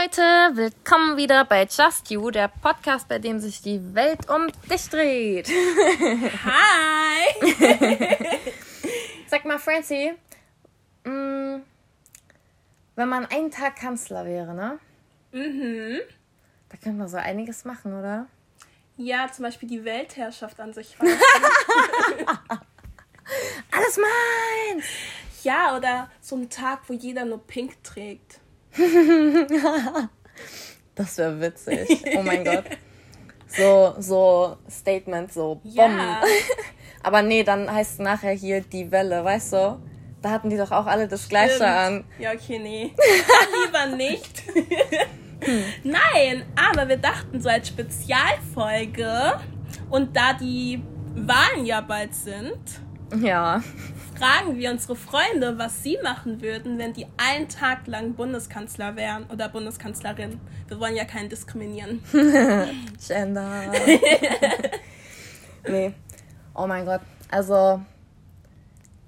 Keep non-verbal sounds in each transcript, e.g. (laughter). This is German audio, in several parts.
Leute, willkommen wieder bei Just You, der Podcast, bei dem sich die Welt um dich dreht. (laughs) Hi! Sag mal, Francie, mh, mm, wenn man einen Tag Kanzler wäre, ne? Mhm. Da könnte man so einiges machen, oder? Ja, zum Beispiel die Weltherrschaft an sich. (laughs) (laughs) Alles meins! Ja, oder so ein Tag, wo jeder nur pink trägt. (laughs) das wäre witzig. Oh mein Gott. So, so Statement, so Bomben. Ja. (laughs) Aber nee, dann heißt es nachher hier die Welle, weißt du? Da hatten die doch auch alle das Stimmt. Gleiche an. Ja, okay, nee. Lieber nicht. Hm. (laughs) Nein, aber wir dachten so als Spezialfolge und da die Wahlen ja bald sind. Ja fragen wir unsere Freunde, was sie machen würden, wenn die einen Tag lang Bundeskanzler wären oder Bundeskanzlerin. Wir wollen ja keinen diskriminieren. (laughs) Gender. (laughs) nee. Oh mein Gott. Also,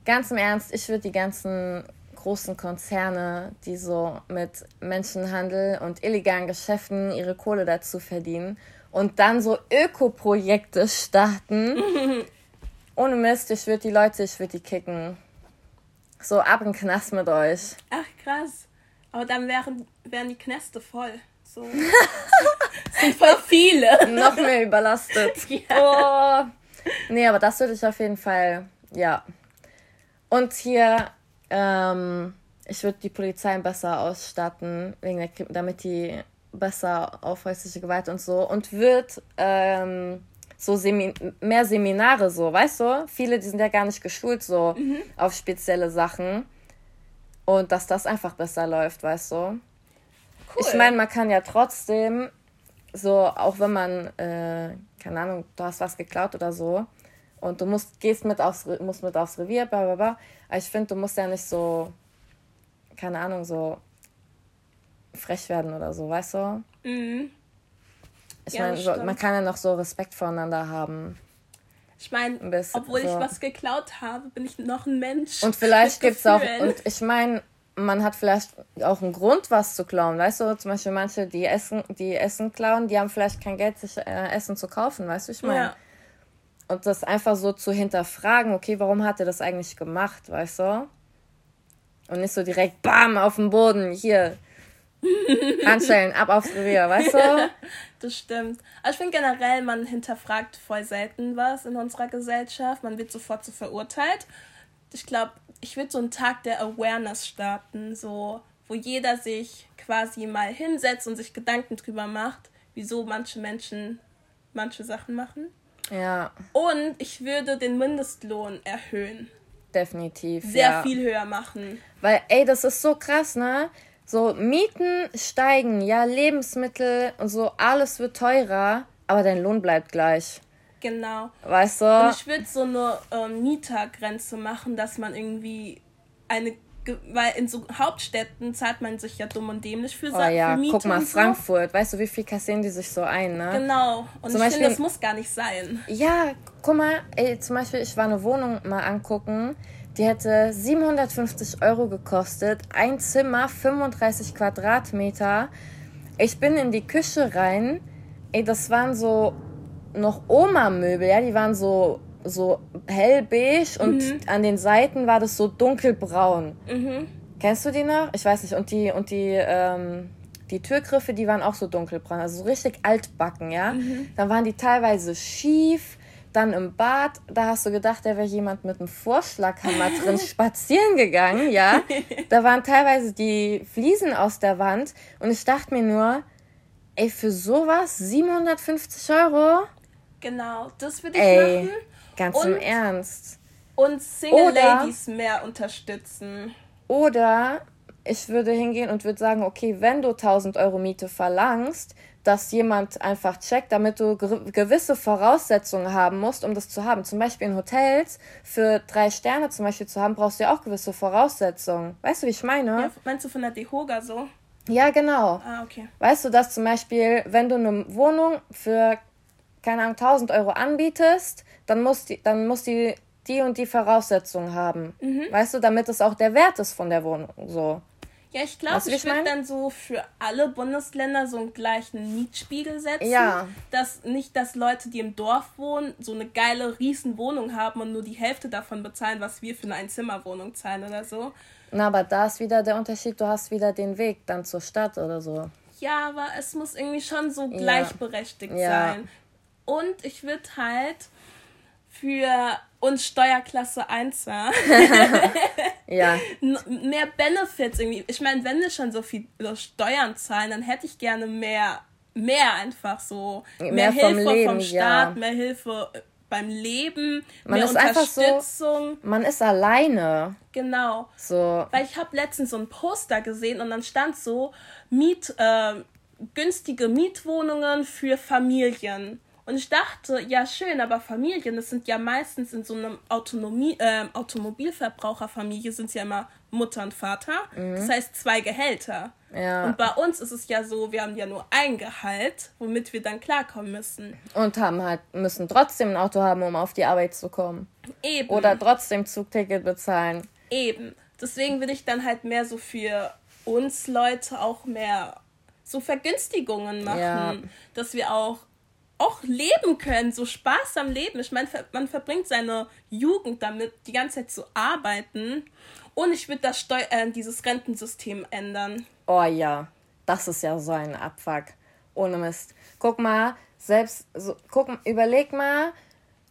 ganz im Ernst, ich würde die ganzen großen Konzerne, die so mit Menschenhandel und illegalen Geschäften ihre Kohle dazu verdienen und dann so Ökoprojekte starten. (laughs) Ohne Mist, ich würde die Leute, ich würde die kicken. So ab in den Knast mit euch. Ach krass. Aber dann wären, wären die Knäste voll. So. (laughs) sind voll viele. Noch mehr überlastet. (laughs) Ja. Oh. Nee, aber das würde ich auf jeden Fall, ja. Und hier, ähm, ich würde die Polizei besser ausstatten, wegen der, damit die besser auf häusliche Gewalt und so. Und wird ähm, so Semin mehr Seminare so, weißt du? Viele, die sind ja gar nicht geschult so mhm. auf spezielle Sachen. Und dass das einfach besser läuft, weißt du? Cool. Ich meine, man kann ja trotzdem, so, auch wenn man, äh, keine Ahnung, du hast was geklaut oder so, und du musst, gehst mit aufs, musst mit aufs Revier, bla bla bla. Aber ich finde, du musst ja nicht so, keine Ahnung, so frech werden oder so, weißt du? Mhm. Ich ja, meine, so, man kann ja noch so Respekt voreinander haben. Ich meine, obwohl so. ich was geklaut habe, bin ich noch ein Mensch. Und vielleicht (laughs) gibt es auch, und ich meine, man hat vielleicht auch einen Grund, was zu klauen. Weißt du, zum Beispiel manche, die Essen, die Essen klauen, die haben vielleicht kein Geld, sich äh, Essen zu kaufen, weißt du, ich meine. Ja. Und das einfach so zu hinterfragen, okay, warum hat er das eigentlich gemacht, weißt du? Und nicht so direkt, bam, auf dem Boden, hier, (laughs) Handschellen, ab aufs Revier, weißt du? (laughs) das stimmt. Aber ich finde generell, man hinterfragt voll selten was in unserer Gesellschaft. Man wird sofort so verurteilt. Ich glaube, ich würde so einen Tag der Awareness starten, so, wo jeder sich quasi mal hinsetzt und sich Gedanken drüber macht, wieso manche Menschen manche Sachen machen. Ja. Und ich würde den Mindestlohn erhöhen. Definitiv. Sehr ja. viel höher machen. Weil, ey, das ist so krass, ne? So, Mieten steigen, ja, Lebensmittel und so, alles wird teurer, aber dein Lohn bleibt gleich. Genau. Weißt du? Und ich würde so eine ähm, Mietergrenze machen, dass man irgendwie eine weil in so Hauptstädten zahlt man sich ja dumm und dämlich für, oh, ja. Miete Guck mal, so. Frankfurt, weißt du, wie viel kassieren die sich so ein, ne? Genau. Und zum ich finde, das muss gar nicht sein. Ja, guck mal, ey, zum Beispiel, ich war eine Wohnung mal angucken, die hätte 750 Euro gekostet. Ein Zimmer, 35 Quadratmeter. Ich bin in die Küche rein. Ey, das waren so noch Oma-Möbel, ja, die waren so, so hellbeige und mhm. an den Seiten war das so dunkelbraun. Mhm. Kennst du die noch? Ich weiß nicht. Und die, und die, ähm, die Türgriffe, die waren auch so dunkelbraun, also so richtig altbacken, ja. Mhm. Dann waren die teilweise schief dann im Bad, da hast du gedacht, da wäre jemand mit einem Vorschlaghammer drin (laughs) spazieren gegangen, ja. Da waren teilweise die Fliesen aus der Wand und ich dachte mir nur, ey, für sowas 750 Euro? Genau, das würde ich ey, machen. Ganz und, im Ernst. Und Single oder, Ladies mehr unterstützen. Oder ich würde hingehen und würde sagen, okay, wenn du 1000 Euro Miete verlangst, dass jemand einfach checkt, damit du gewisse Voraussetzungen haben musst, um das zu haben. Zum Beispiel in Hotels für drei Sterne zum Beispiel zu haben, brauchst du ja auch gewisse Voraussetzungen. Weißt du, wie ich meine? Ja, meinst du von der Dehoga so? Ja, genau. Ah, okay. Weißt du, dass zum Beispiel, wenn du eine Wohnung für, keine Ahnung, 1000 Euro anbietest, dann muss die, dann muss die die und die Voraussetzungen haben. Mhm. Weißt du, damit es auch der Wert ist von der Wohnung so. Ja, ich glaube, ich, würde dann so für alle Bundesländer so einen gleichen Mietspiegel setzen. Ja. Dass nicht, dass Leute, die im Dorf wohnen, so eine geile Riesenwohnung haben und nur die Hälfte davon bezahlen, was wir für eine Einzimmerwohnung zahlen oder so. Na, aber da ist wieder der Unterschied, du hast wieder den Weg dann zur Stadt oder so. Ja, aber es muss irgendwie schon so gleichberechtigt ja. sein. Und ich würde halt für uns Steuerklasse 1 (laughs) (laughs) ja. mehr Benefits irgendwie. Ich meine, wenn wir schon so viel Steuern zahlen, dann hätte ich gerne mehr, mehr einfach so. Mehr, mehr Hilfe vom, Leben, vom Staat, ja. mehr Hilfe beim Leben, man mehr ist Unterstützung. So, man ist alleine. Genau. So. Weil ich habe letztens so ein Poster gesehen und dann stand so Miet, äh, günstige Mietwohnungen für Familien. Und ich dachte, ja schön, aber Familien, das sind ja meistens in so einem Autonomie, äh, Automobilverbraucherfamilie sind ja immer Mutter und Vater. Mhm. Das heißt zwei Gehälter. Ja. Und bei uns ist es ja so, wir haben ja nur ein Gehalt, womit wir dann klarkommen müssen. Und haben halt, müssen trotzdem ein Auto haben, um auf die Arbeit zu kommen. Eben. Oder trotzdem Zugticket bezahlen. Eben. Deswegen will ich dann halt mehr so für uns Leute auch mehr so Vergünstigungen machen, ja. dass wir auch auch leben können, so Spaß am Leben. Ich meine, man verbringt seine Jugend damit, die ganze Zeit zu arbeiten. Und ich würde das Steu äh, dieses Rentensystem ändern. Oh ja, das ist ja so ein Abfuck. Ohne Mist. Guck mal, selbst, so, guck, überleg mal,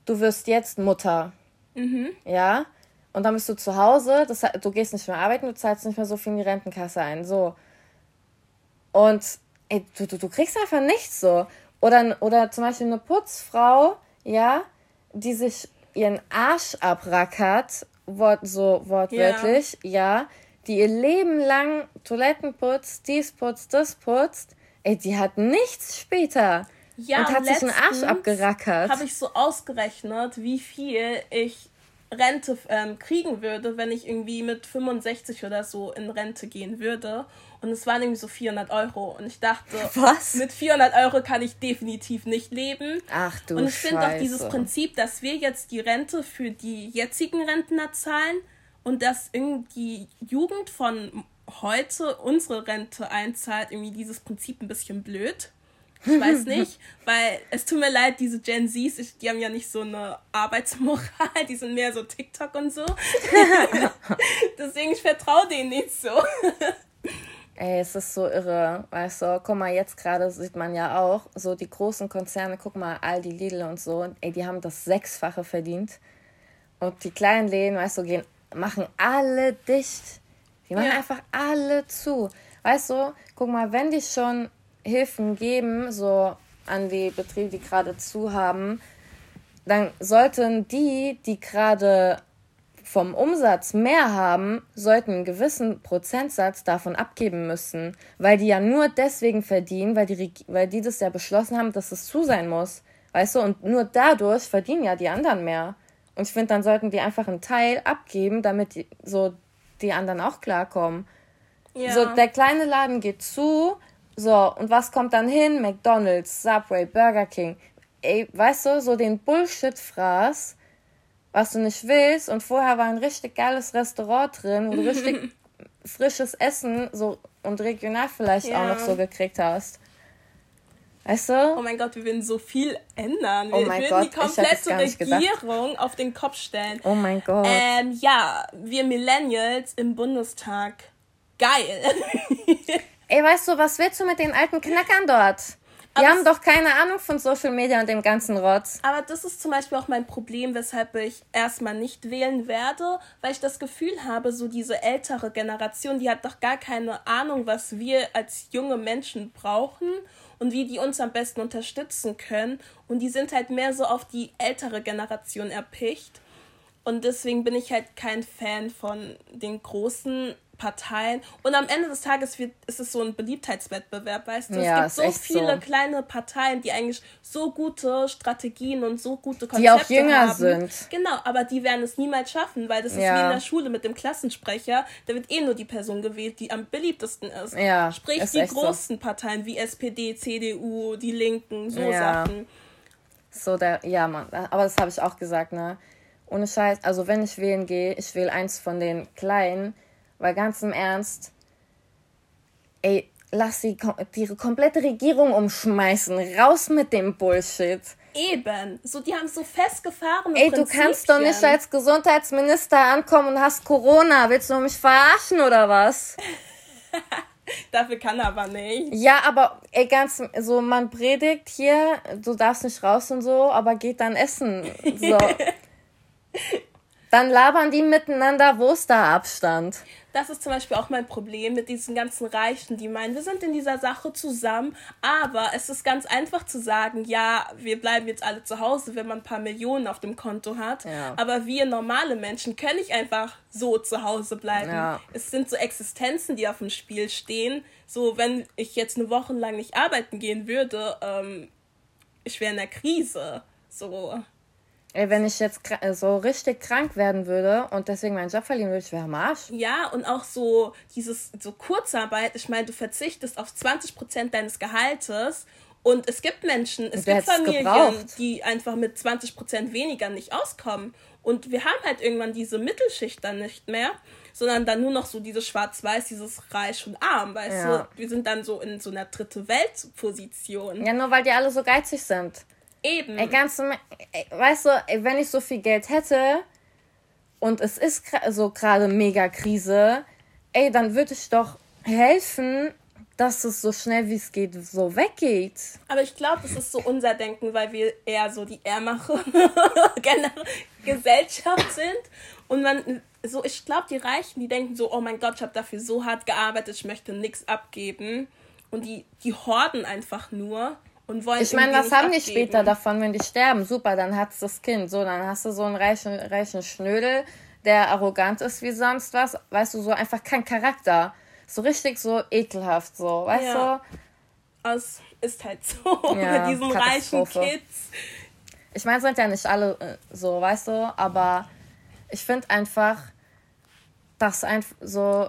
du wirst jetzt Mutter. Mhm. Ja? Und dann bist du zu Hause, das, du gehst nicht mehr arbeiten, du zahlst nicht mehr so viel in die Rentenkasse ein. So. Und ey, du, du, du kriegst einfach nichts so. Oder, oder zum Beispiel eine Putzfrau, ja, die sich ihren Arsch abrackert, wort, so wortwörtlich, ja. ja, die ihr Leben lang Toiletten putzt, dies putzt, das putzt, ey, die hat nichts später. Ja, und hat sich einen Arsch abgerackert. Habe ich so ausgerechnet, wie viel ich Rente ähm, kriegen würde, wenn ich irgendwie mit 65 oder so in Rente gehen würde. Und es waren irgendwie so 400 Euro. Und ich dachte, was? Mit 400 Euro kann ich definitiv nicht leben. Ach du Und ich finde auch dieses Prinzip, dass wir jetzt die Rente für die jetzigen Rentner zahlen und dass irgendwie Jugend von heute unsere Rente einzahlt, irgendwie dieses Prinzip ein bisschen blöd. Ich weiß nicht, weil es tut mir leid, diese Gen Zs, die haben ja nicht so eine Arbeitsmoral, die sind mehr so TikTok und so. (laughs) Deswegen, ich vertraue denen nicht so. Ey, es ist so irre, weißt du, guck mal, jetzt gerade sieht man ja auch, so die großen Konzerne, guck mal, Aldi, Lidl und so, ey, die haben das Sechsfache verdient. Und die kleinen Läden, weißt du, gehen, machen alle dicht. Die machen ja. einfach alle zu. Weißt du, guck mal, wenn die schon Hilfen geben, so an die Betriebe, die gerade zu haben, dann sollten die, die gerade vom Umsatz mehr haben, sollten einen gewissen Prozentsatz davon abgeben müssen, weil die ja nur deswegen verdienen, weil die, weil die das ja beschlossen haben, dass es zu sein muss. Weißt du, und nur dadurch verdienen ja die anderen mehr. Und ich finde, dann sollten die einfach einen Teil abgeben, damit die, so die anderen auch klarkommen. Ja. So, der kleine Laden geht zu, so, und was kommt dann hin? McDonalds, Subway, Burger King. Ey, weißt du, so den Bullshit-Fraß, was du nicht willst. Und vorher war ein richtig geiles Restaurant drin, wo du richtig (laughs) frisches Essen so und regional vielleicht ja. auch noch so gekriegt hast. Weißt du? Oh mein Gott, wir würden so viel ändern. Oh wir oh würden Gott, die komplette Regierung auf den Kopf stellen. Oh mein Gott. Ähm, ja, wir Millennials im Bundestag. Geil. (laughs) Ey, weißt du, was willst du mit den alten Knackern dort? Die haben doch keine Ahnung von Social Media und dem ganzen Rotz. Aber das ist zum Beispiel auch mein Problem, weshalb ich erstmal nicht wählen werde, weil ich das Gefühl habe, so diese ältere Generation, die hat doch gar keine Ahnung, was wir als junge Menschen brauchen und wie die uns am besten unterstützen können. Und die sind halt mehr so auf die ältere Generation erpicht. Und deswegen bin ich halt kein Fan von den großen Parteien. Und am Ende des Tages wird, ist es so ein Beliebtheitswettbewerb, weißt du? Ja, es gibt so viele so. kleine Parteien, die eigentlich so gute Strategien und so gute Konzepte Die auch jünger haben. sind. Genau, aber die werden es niemals schaffen, weil das ist ja. wie in der Schule mit dem Klassensprecher. Da wird eh nur die Person gewählt, die am beliebtesten ist. Ja, Sprich, die großen so. Parteien wie SPD, CDU, die Linken, so ja. Sachen. So, der, ja, Mann. Aber das habe ich auch gesagt, ne? Ohne Scheiß. Also, wenn ich wählen gehe, ich wähle eins von den kleinen weil ganz im Ernst, ey, lass die, die komplette Regierung umschmeißen. Raus mit dem Bullshit. Eben. So, die haben so festgefahren. Ey, du kannst doch nicht als Gesundheitsminister ankommen und hast Corona. Willst du mich verarschen oder was? (laughs) Dafür kann er aber nicht. Ja, aber ey, ganz so, man predigt hier, du darfst nicht raus und so, aber geht dann essen. So. (laughs) dann labern die miteinander, wo ist da Abstand? Das ist zum Beispiel auch mein Problem mit diesen ganzen Reichen, die meinen, wir sind in dieser Sache zusammen, aber es ist ganz einfach zu sagen, ja, wir bleiben jetzt alle zu Hause, wenn man ein paar Millionen auf dem Konto hat. Ja. Aber wir normale Menschen können nicht einfach so zu Hause bleiben. Ja. Es sind so Existenzen, die auf dem Spiel stehen. So, wenn ich jetzt eine Woche lang nicht arbeiten gehen würde, ähm, ich wäre in der Krise. So. Ey, wenn ich jetzt so richtig krank werden würde und deswegen meinen Job verlieren würde, ich wäre am Arsch. Ja, und auch so dieses so Kurzarbeit, ich meine, du verzichtest auf 20% deines Gehaltes und es gibt Menschen, es gibt Familien, gebraucht. die einfach mit 20% weniger nicht auskommen. Und wir haben halt irgendwann diese Mittelschicht dann nicht mehr, sondern dann nur noch so dieses Schwarz-Weiß, dieses Reich und Arm, weißt ja. du? Wir sind dann so in so einer dritte Welt-Position. Ja, nur weil die alle so geizig sind. Eben. Ey, ganz, weißt du, ey, wenn ich so viel Geld hätte und es ist so gerade mega Krise, ey, dann würde ich doch helfen, dass es so schnell wie es geht so weggeht. Aber ich glaube, das ist so unser Denken, weil wir eher so die ärmere (laughs) Gesellschaft sind. Und man, so, ich glaube, die Reichen, die denken so, oh mein Gott, ich habe dafür so hart gearbeitet, ich möchte nichts abgeben. Und die, die horden einfach nur und wollen Ich meine, was haben die später davon, wenn die sterben? Super, dann hat's das Kind. So, dann hast du so einen reichen, reichen Schnödel, der arrogant ist wie sonst was. Weißt du, so einfach kein Charakter. So richtig so ekelhaft, so, weißt ja. du? Es ist halt so (laughs) ja, mit diesen reichen Kids. Ich meine, sind ja nicht alle äh, so, weißt du, aber ich finde einfach, dass einfach so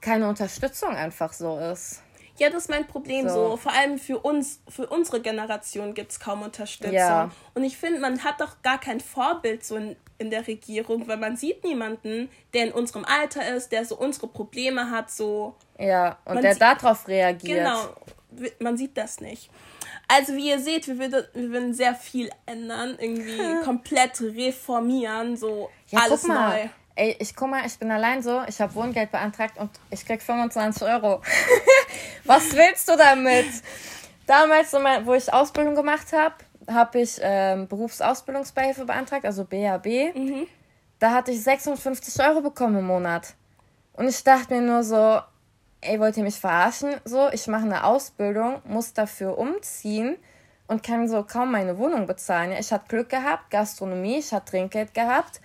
keine Unterstützung einfach so ist. Ja, das ist mein Problem so. so. Vor allem für uns, für unsere Generation gibt es kaum Unterstützung. Ja. Und ich finde, man hat doch gar kein Vorbild so in, in der Regierung, weil man sieht niemanden, der in unserem Alter ist, der so unsere Probleme hat, so. Ja, und der darauf reagiert. Genau, man sieht das nicht. Also wie ihr seht, wir würden, wir würden sehr viel ändern, irgendwie (laughs) komplett reformieren, so ja, alles neu ey, ich guck mal, ich bin allein so, ich habe Wohngeld beantragt und ich krieg 25 Euro. (laughs) Was willst du damit? Damals, wo ich Ausbildung gemacht habe, habe ich ähm, Berufsausbildungsbeihilfe beantragt, also BAB. Mhm. Da hatte ich 56 Euro bekommen im Monat. Und ich dachte mir nur so, ey, wollt ihr mich verarschen? So, ich mache eine Ausbildung, muss dafür umziehen und kann so kaum meine Wohnung bezahlen. Ich hatte Glück gehabt, Gastronomie, ich hatte Trinkgeld gehabt.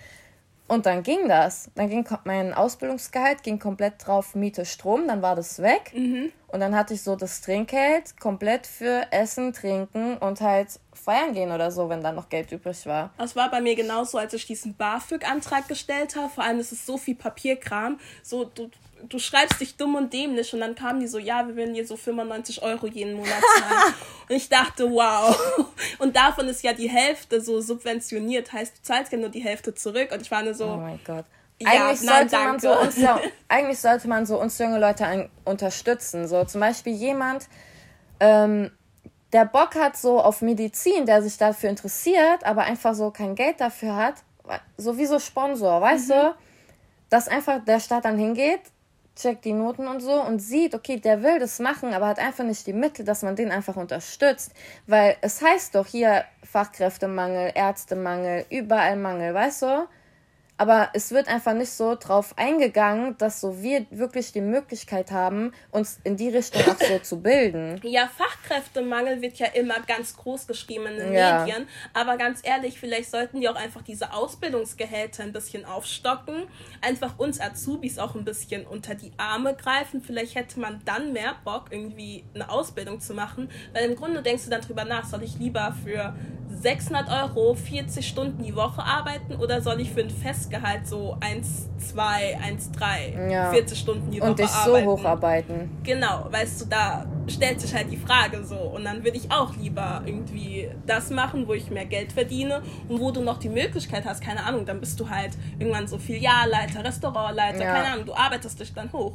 Und dann ging das. Dann ging mein Ausbildungsgehalt ging komplett drauf Miete, Strom, dann war das weg. Mhm. Und dann hatte ich so das Trinkgeld komplett für Essen, Trinken und halt feiern gehen oder so, wenn dann noch Geld übrig war. Das war bei mir genauso, als ich diesen BAföG-Antrag gestellt habe. Vor allem ist es so viel Papierkram. So, du, du schreibst dich dumm und dämlich und dann kamen die so, ja, wir werden dir so 95 Euro jeden Monat zahlen. (laughs) und ich dachte, wow. Und davon ist ja die Hälfte so subventioniert, heißt, du zahlst ja nur die Hälfte zurück. Und ich war nur so, oh mein Gott. Ja, eigentlich, nein, sollte man so uns, ja, (laughs) eigentlich sollte man so uns junge Leute ein, unterstützen. So zum Beispiel jemand, ähm, der Bock hat so auf Medizin, der sich dafür interessiert, aber einfach so kein Geld dafür hat, sowieso Sponsor, weißt mhm. du? Dass einfach der Staat dann hingeht, checkt die Noten und so und sieht, okay, der will das machen, aber hat einfach nicht die Mittel, dass man den einfach unterstützt. Weil es heißt doch hier Fachkräftemangel, Ärztemangel, überall Mangel, weißt du? Aber es wird einfach nicht so drauf eingegangen, dass so wir wirklich die Möglichkeit haben, uns in die Richtung auch so zu bilden. Ja, Fachkräftemangel wird ja immer ganz groß geschrieben in den ja. Medien, aber ganz ehrlich, vielleicht sollten die auch einfach diese Ausbildungsgehälter ein bisschen aufstocken, einfach uns Azubis auch ein bisschen unter die Arme greifen, vielleicht hätte man dann mehr Bock, irgendwie eine Ausbildung zu machen, weil im Grunde denkst du dann drüber nach, soll ich lieber für 600 Euro 40 Stunden die Woche arbeiten oder soll ich für ein Festgehalt so 1, 2, 1, 3, Ja. 40 Stunden die Woche Und dich arbeiten? so hocharbeiten. Genau, weißt du, da stellt sich halt die Frage so. Und dann würde ich auch lieber irgendwie das machen, wo ich mehr Geld verdiene und wo du noch die Möglichkeit hast, keine Ahnung, dann bist du halt irgendwann so Filialleiter, Restaurantleiter, Ja. keine Ahnung, du arbeitest dich dann hoch.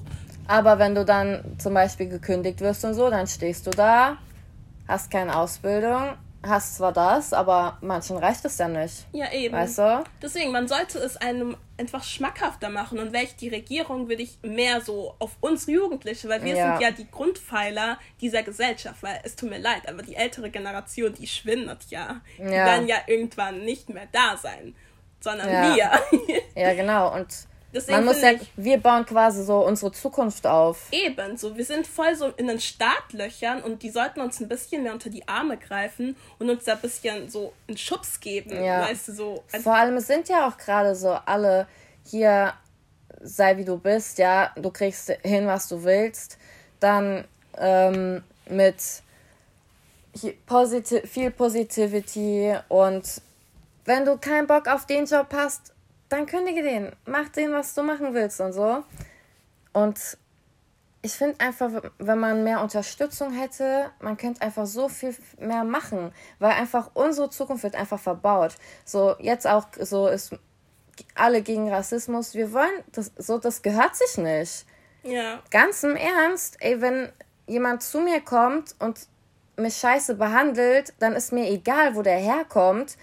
Aber wenn du dann zum Beispiel gekündigt wirst und so, dann stehst du da, hast keine Ausbildung, hast zwar das, aber manchen reicht es ja nicht. Ja, eben. Weißt du? Deswegen, man sollte es einem einfach schmackhafter machen und welche die Regierung würde ich mehr so auf uns Jugendliche, weil wir Ja. sind ja die Grundpfeiler dieser Gesellschaft, weil es tut mir leid, aber die ältere Generation, die schwindet ja. Die Ja. werden ja irgendwann nicht mehr da sein, sondern Ja. wir. (laughs) Ja, genau. Und Deswegen man muss ja, wir bauen quasi so unsere Zukunft auf. Eben, so wir sind voll so in den Startlöchern und die sollten uns ein bisschen mehr unter die Arme greifen und uns da ein bisschen so einen Schubs geben, Ja. weißt du, so. Vor allem, es sind ja auch gerade so alle hier, sei wie du bist, ja, du kriegst hin, was du willst. Dann ähm, mit Posit viel Positivity und wenn du keinen Bock auf den Job hast, dann kündige den. Mach den, was du machen willst und so. Und ich finde einfach, wenn man mehr Unterstützung hätte, man könnte einfach so viel mehr machen, weil einfach unsere Zukunft wird einfach verbaut. So jetzt auch so ist alle gegen Rassismus. Wir wollen das so, das gehört sich nicht. Ja. Ganz im Ernst, ey, wenn jemand zu mir kommt und mich scheiße behandelt, dann ist mir egal, wo der herkommt.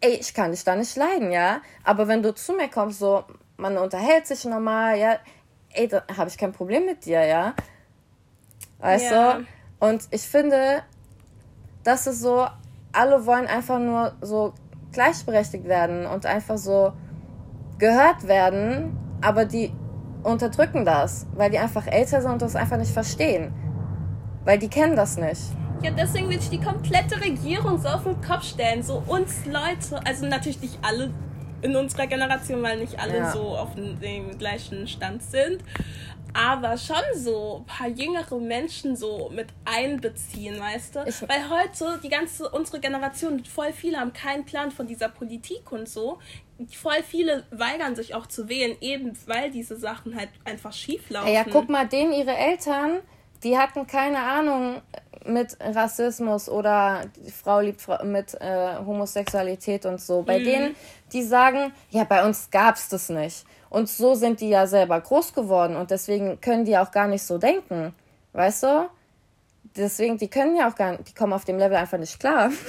Ey, ich kann dich da nicht leiden, ja. Aber wenn du zu mir kommst, so, man unterhält sich normal, ja, ey, da habe ich kein Problem mit dir, ja. Weißt Ja. du? Und ich finde, das ist so, alle wollen einfach nur so gleichberechtigt werden und einfach so gehört werden, aber die unterdrücken das, weil die einfach älter sind und das einfach nicht verstehen. Weil die kennen das nicht. Ja, deswegen will ich die komplette Regierung so auf den Kopf stellen. So uns Leute, also natürlich nicht alle in unserer Generation, weil nicht alle Ja. so auf dem, dem gleichen Stand sind. Aber schon so ein paar jüngere Menschen so mit einbeziehen, weißt du? Ich- Weil heute die ganze, unsere Generation, voll viele haben keinen Plan von dieser Politik und so. Voll viele weigern sich auch zu wählen, eben weil diese Sachen halt einfach schief laufen. Ey, ja, guck mal, denen ihre Eltern, die hatten keine Ahnung mit Rassismus oder die Frau liebt Fra- mit äh, Homosexualität und so. Bei denen, die sagen, ja, bei uns gab's das nicht. Und so sind die ja selber groß geworden und deswegen können die auch gar nicht so denken. Weißt du? Deswegen, die können ja auch gar nicht, die kommen auf dem Level einfach nicht klar. (laughs)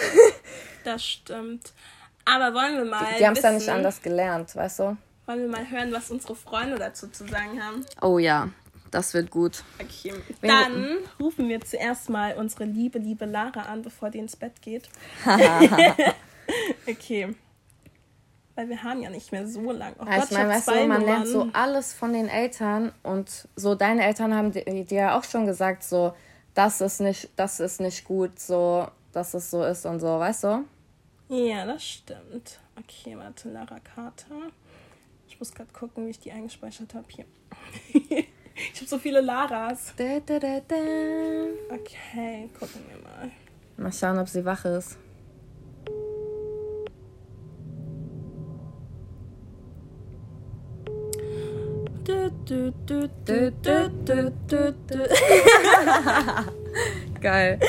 Das stimmt. Aber wollen wir mal. Die haben es ja nicht anders gelernt, weißt du? Wollen wir mal hören, was unsere Freunde dazu zu sagen haben? Oh ja, das wird gut. Okay. Dann rufen wir zuerst mal unsere liebe, liebe Lara an, bevor die ins Bett geht. (laughs) okay. Weil wir haben ja nicht mehr so lang. Oh Ja, Gott, ich meine, hab weißt du, man lernt so alles von den Eltern und so deine Eltern haben di- dir ja auch schon gesagt, so, das ist nicht, das ist nicht gut, so, dass es so ist und so, weißt du? Ja, das stimmt. Okay, warte, Lara Carter. Ich muss gerade gucken, wie ich die eingespeichert habe. Hier. (laughs) habe so viele Laras. Da, da, da, da. Okay, gucken wir mal. Mal schauen, ob sie wach ist. Du, du, du, Du, du, du, du, du. (laughs) Geil.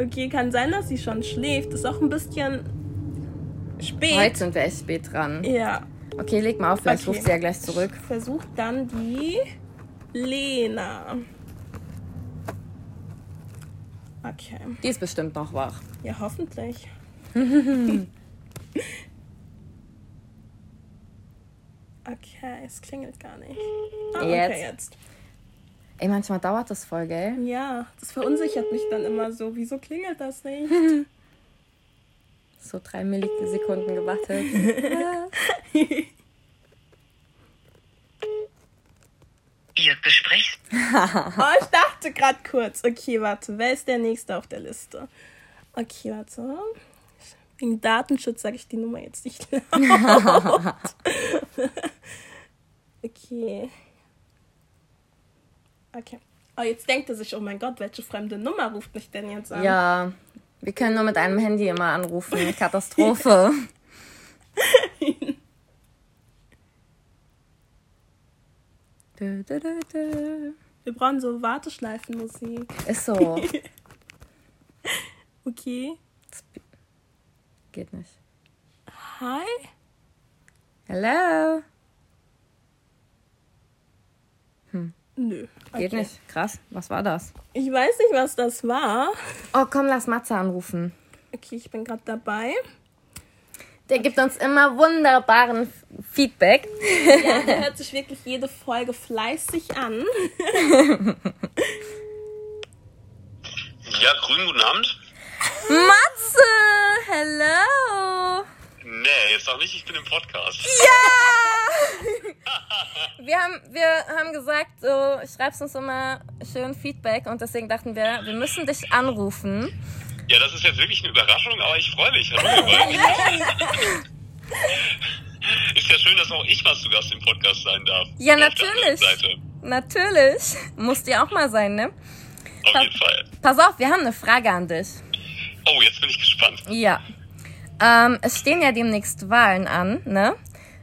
Okay, kann sein, dass sie schon schläft. Ist auch ein bisschen spät. Heute sind wir echt spät dran. Ja. Okay, leg mal auf, vielleicht Okay. ruft sie ja gleich zurück. Versucht dann die Lena. Okay. Die ist bestimmt noch wach. Ja, hoffentlich. (laughs) okay, es klingelt gar nicht. Ah, okay, Jetzt. jetzt. Ey, manchmal dauert das voll, gell? Ja, das verunsichert mich dann immer so. Wieso klingelt das nicht? (laughs) So drei Millisekunden gewartet. Ihr Gesprächs... (laughs) Oh, ich dachte gerade kurz. Okay, warte. Wer ist der Nächste auf der Liste? Okay, warte. Wegen Datenschutz sage ich die Nummer jetzt nicht (laughs) laut. okay. Okay. Oh, jetzt denkt er sich, oh mein Gott, welche fremde Nummer ruft mich denn jetzt an? ja, Wir können nur mit einem Handy immer anrufen. (laughs) Katastrophe. Wir brauchen so Warteschleifenmusik. Ist so. (laughs) Okay. Geht nicht. Hi. Hello. Nö. Geht Okay. nicht. Krass. Was war das? Ich weiß nicht, was das war. Oh, komm, lass Matze anrufen. Okay, ich bin gerade dabei. Der gibt uns immer wunderbaren Feedback. Ja, der hört sich wirklich jede Folge fleißig an. Ja, grünen guten Abend. Matze! Hello! Nee, jetzt auch nicht, ich bin im Podcast. (laughs) Wir haben, wir haben gesagt, so, schreibst uns immer schön Feedback und deswegen dachten wir, wir müssen dich anrufen. Ja, das ist jetzt wirklich eine Überraschung, aber ich freue mich. Hallo. (laughs) (laughs) Ist ja schön, dass auch ich was zu Gast im Podcast sein darf. Ja, Auf natürlich. Natürlich. Muss dir auch mal sein, ne? Auf jeden Fall. Pass auf, wir haben eine Frage an dich. Oh, jetzt bin ich gespannt. Ja. Ähm, es stehen ja demnächst Wahlen an, ne?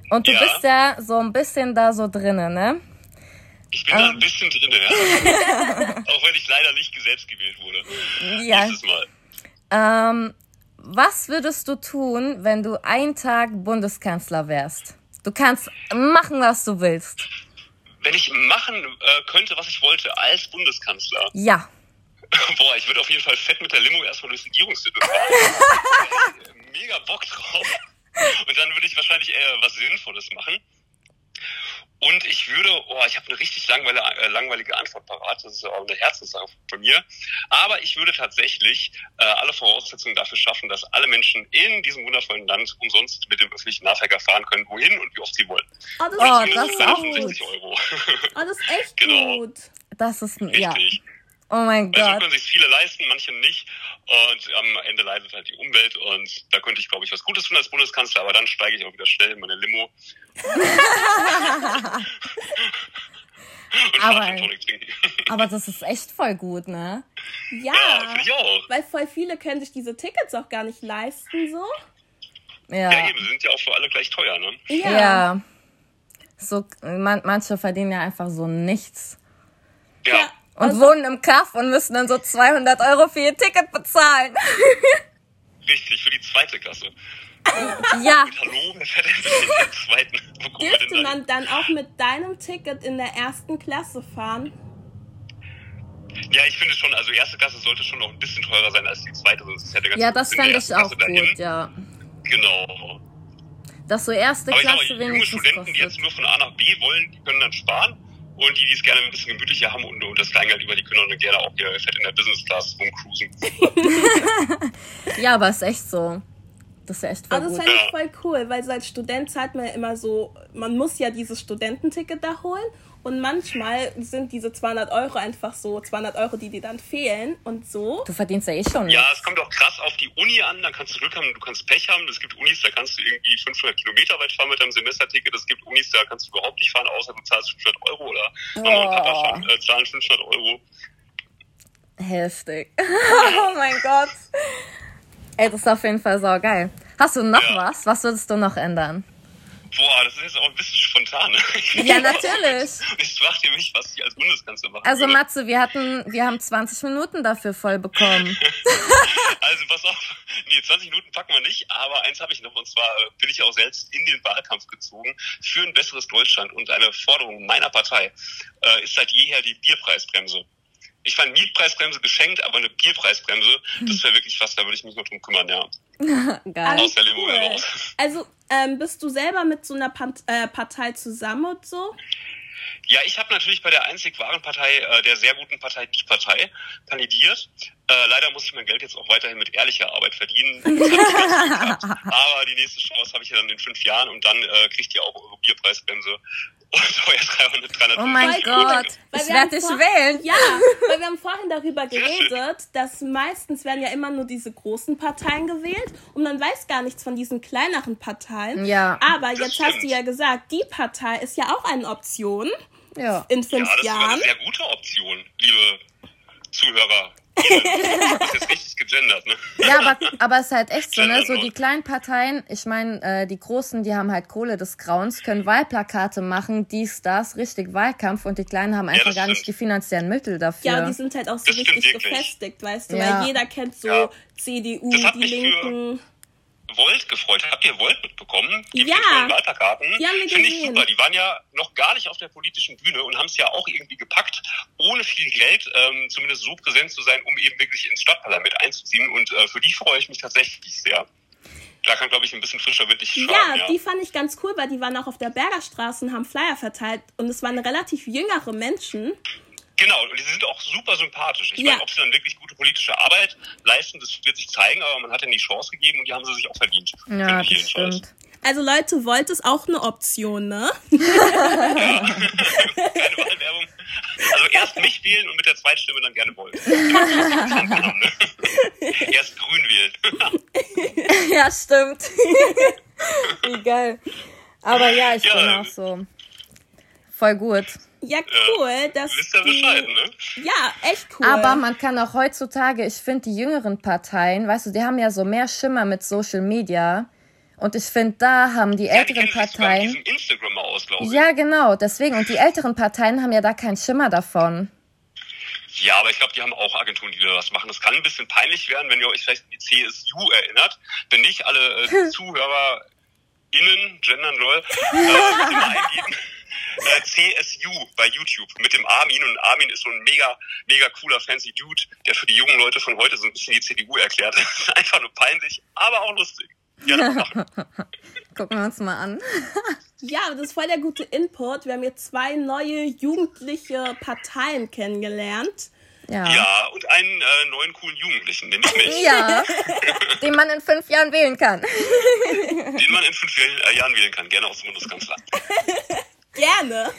Und du Ja. bist ja so ein bisschen da so drinnen, ne? Ich bin da ein bisschen drin, ja. (laughs) auch wenn ich leider nicht gesetzt gewählt wurde. Ja. Nächstes Mal. Ähm, was würdest du tun, wenn du einen Tag Bundeskanzler wärst? Du kannst machen, was du willst. Wenn ich machen äh, könnte, was ich wollte, als Bundeskanzler, Ja. (laughs) Boah, ich würde auf jeden Fall fett mit der Limo erstmal durchs Regierungsviertel fahren. (laughs) Mega Bock drauf. (laughs) Und dann würde ich wahrscheinlich eher was Sinnvolles machen. Und ich würde, oh, ich habe eine richtig langweilige, äh, langweilige Antwort parat. Das ist auch eine Herzenssache von mir. Aber ich würde tatsächlich äh, alle Voraussetzungen dafür schaffen, dass alle Menschen in diesem wundervollen Land umsonst mit dem öffentlichen Nahverkehr fahren können, wohin und wie oft sie wollen. Oh, das Oh, ist das ist auch gut. 65 Euro. Oh, das ist echt (laughs) Genau. gut. Das ist, ja. Oh mein Also Gott. können sich viele leisten, manche nicht. Und am Ende leidet halt die Umwelt. Und da könnte ich, glaube ich, was Gutes tun als Bundeskanzler. Aber dann steige ich auch wieder schnell in meine Limo. (laughs) und Aber-. (laughs) Aber das ist echt voll gut, ne? Ja. ja, ich auch. Weil voll viele können sich diese Tickets auch gar nicht leisten, so. Ja, Ja. eben, sind ja auch für alle gleich teuer, ne? Ja. So, man, manche verdienen ja einfach so nichts. Ja. Ja. Und Also- wohnen im Kaff und müssen dann so 200 Euro für ihr Ticket bezahlen. (laughs) Richtig, für die zweite Klasse. ja. Hallo, (laughs) zweiten? Dürfte man dann auch mit deinem Ticket in der ersten Klasse fahren? Ja, ich finde schon, also erste Klasse sollte schon noch ein bisschen teurer sein als die zweite, sonst ist ja der ganze Ja, das fände ich auch Klasse dahin. gut, ja. Genau. Dass so erste Aber ich Klasse junge wenigstens Studenten, die jetzt kostet. nur von A nach B wollen, die können dann sparen. Und die, die es gerne ein bisschen gemütlicher haben und, und das Kleingeld über, die können dann gerne auch hier fett in der Business Class rumcruisen. (laughs) Ja, aber ist echt so. Das ist ja echt voll Aber das fände ich voll cool, weil so als Student zahlt man ja immer so, man muss ja dieses Studententicket da holen und manchmal sind diese 200 Euro einfach so 200 Euro, die dir dann fehlen und so. Du verdienst ja eh schon. Ja, es kommt auch krass auf die Uni an, da kannst du Glück haben, du kannst Pech haben. Es gibt Unis, da kannst du irgendwie 500 Kilometer weit fahren mit deinem Semesterticket. Es gibt Unis, da kannst du überhaupt nicht fahren, außer du zahlst 500 Euro oder Mama und Papa fahren, äh, zahlen 500 Euro. Heftig. (laughs) oh mein Gott. Ey, das ist auf jeden Fall sau geil. Hast du noch Ja. was? Was würdest du noch ändern? Boah, das ist jetzt auch ein bisschen spontan. Ja, natürlich. (laughs) Ich fragte mich, was ich als Bundeskanzler machen Also würde. Matze, wir hatten, wir haben 20 Minuten dafür voll bekommen. (laughs) Also pass auf, nee, 20 Minuten packen wir nicht, aber eins habe ich noch und zwar äh, bin ich auch selbst in den Wahlkampf gezogen für ein besseres Deutschland und eine Forderung meiner Partei äh, ist seit jeher die Bierpreisbremse. Ich fand Mietpreisbremse geschenkt, aber eine Bierpreisbremse, das wäre wirklich was, da würde ich mich noch drum kümmern, ja. (laughs) Geil. Aus der Limo heraus. Also, ähm, bist du selber mit so einer Pan äh, Partei zusammen und so? Ja, ich habe natürlich bei der einzig wahren Partei, äh, der sehr guten Partei, die Partei, kandidiert. Äh, leider muss ich mein Geld jetzt auch weiterhin mit ehrlicher Arbeit verdienen. (laughs) Aber die nächste Chance habe ich ja dann in fünf Jahren und dann äh, kriegt ihr auch eure Bierpreisbremse und euer 300, 300 Oh mein Gott. Ich wir werde dich wählen. Ja, (laughs) weil wir haben vorhin darüber geredet, dass meistens werden ja immer nur diese großen Parteien gewählt und man weiß gar nichts von diesen kleineren Parteien. Ja. Aber jetzt hast stimmt. du ja gesagt, die Partei ist ja auch eine Option Ja. in Ja, fünf das ist sogar Jahren. eine sehr gute Option, liebe Zuhörer Das ist jetzt richtig gegendert, ne? Ja, aber, aber es ist halt echt so, ne? So die kleinen Parteien, ich meine, äh, die Großen, die haben halt Kohle des Grauens, können Wahlplakate machen, dies, das, richtig Wahlkampf und die Kleinen haben einfach das gar nicht die finanziellen Mittel dafür. Ja, und die sind halt auch so Das richtig gefestigt, weißt du, Ja. weil jeder kennt so Ja. CDU, die mich für- Linken. Volt gefreut. Habt ihr Volt mitbekommen? Die Ja. Wahlplakaten. Die haben wir Finde ich super. Die waren ja noch gar nicht auf der politischen Bühne und haben es ja auch irgendwie gepackt, ohne viel Geld ähm, zumindest so präsent zu sein, um eben wirklich ins Stadtparlament einzuziehen. Und äh, für die freue ich mich tatsächlich sehr. Da kann, glaube ich, ein bisschen frischer Wind nicht Ja. Ja, die fand ich ganz cool, weil die waren auch auf der Bergerstraße und haben Flyer verteilt. Und es waren relativ jüngere Menschen. Genau, und die sind auch super sympathisch. Ich Ja. meine, ob sie dann wirklich gute politische Arbeit leisten, das wird sich zeigen, aber man hat ihnen die Chance gegeben und die haben sie sich auch verdient. ja, das jedenfalls. stimmt. Also Leute, Volt ist auch eine Option, ne? (laughs) Keine Wahlwerbung. Also erst mich wählen und mit der Zweitstimme dann gerne ne? (laughs) (laughs) erst grün wählen. Ja, stimmt. Wie geil. Aber ja, ich Ja. bin auch so. Voll gut. Ja, cool. dass Wisst ihr die- Bescheid, ne? Ja, echt cool. Aber man kann auch heutzutage, ich finde die jüngeren Parteien, weißt du, die haben ja so mehr Schimmer mit Social Media. Und ich finde, da haben die Ja, die älteren sogar mit Parteien. diesem Instagram aus, glaube ich. Ja, genau, deswegen. Und die älteren Parteien haben ja da keinen Schimmer davon. Ja, aber ich glaube, die haben auch Agenturen, die da was machen. Das kann ein bisschen peinlich werden, wenn ihr euch vielleicht an die CSU erinnert. Denn nicht alle äh, (laughs) ZuhörerInnen, gendern soll, äh, eingeben. (laughs) Äh, CSU bei YouTube mit dem Armin und Armin ist so ein mega, mega cooler, fancy Dude, der für die jungen Leute von heute so ein bisschen die CDU erklärt. (laughs) Einfach nur peinlich, aber auch lustig. Gerne mal machen. Gucken wir uns mal an. (laughs) ja, das ist voll der gute Input. Wir haben jetzt zwei neue jugendliche Parteien kennengelernt. Ja. Ja, und einen äh, neuen coolen Jugendlichen, den ich mich, Ja, (laughs) den man in fünf Jahren wählen kann. den man in fünf äh, Jahren wählen kann, gerne aus dem Bundeskanzler. Gerne.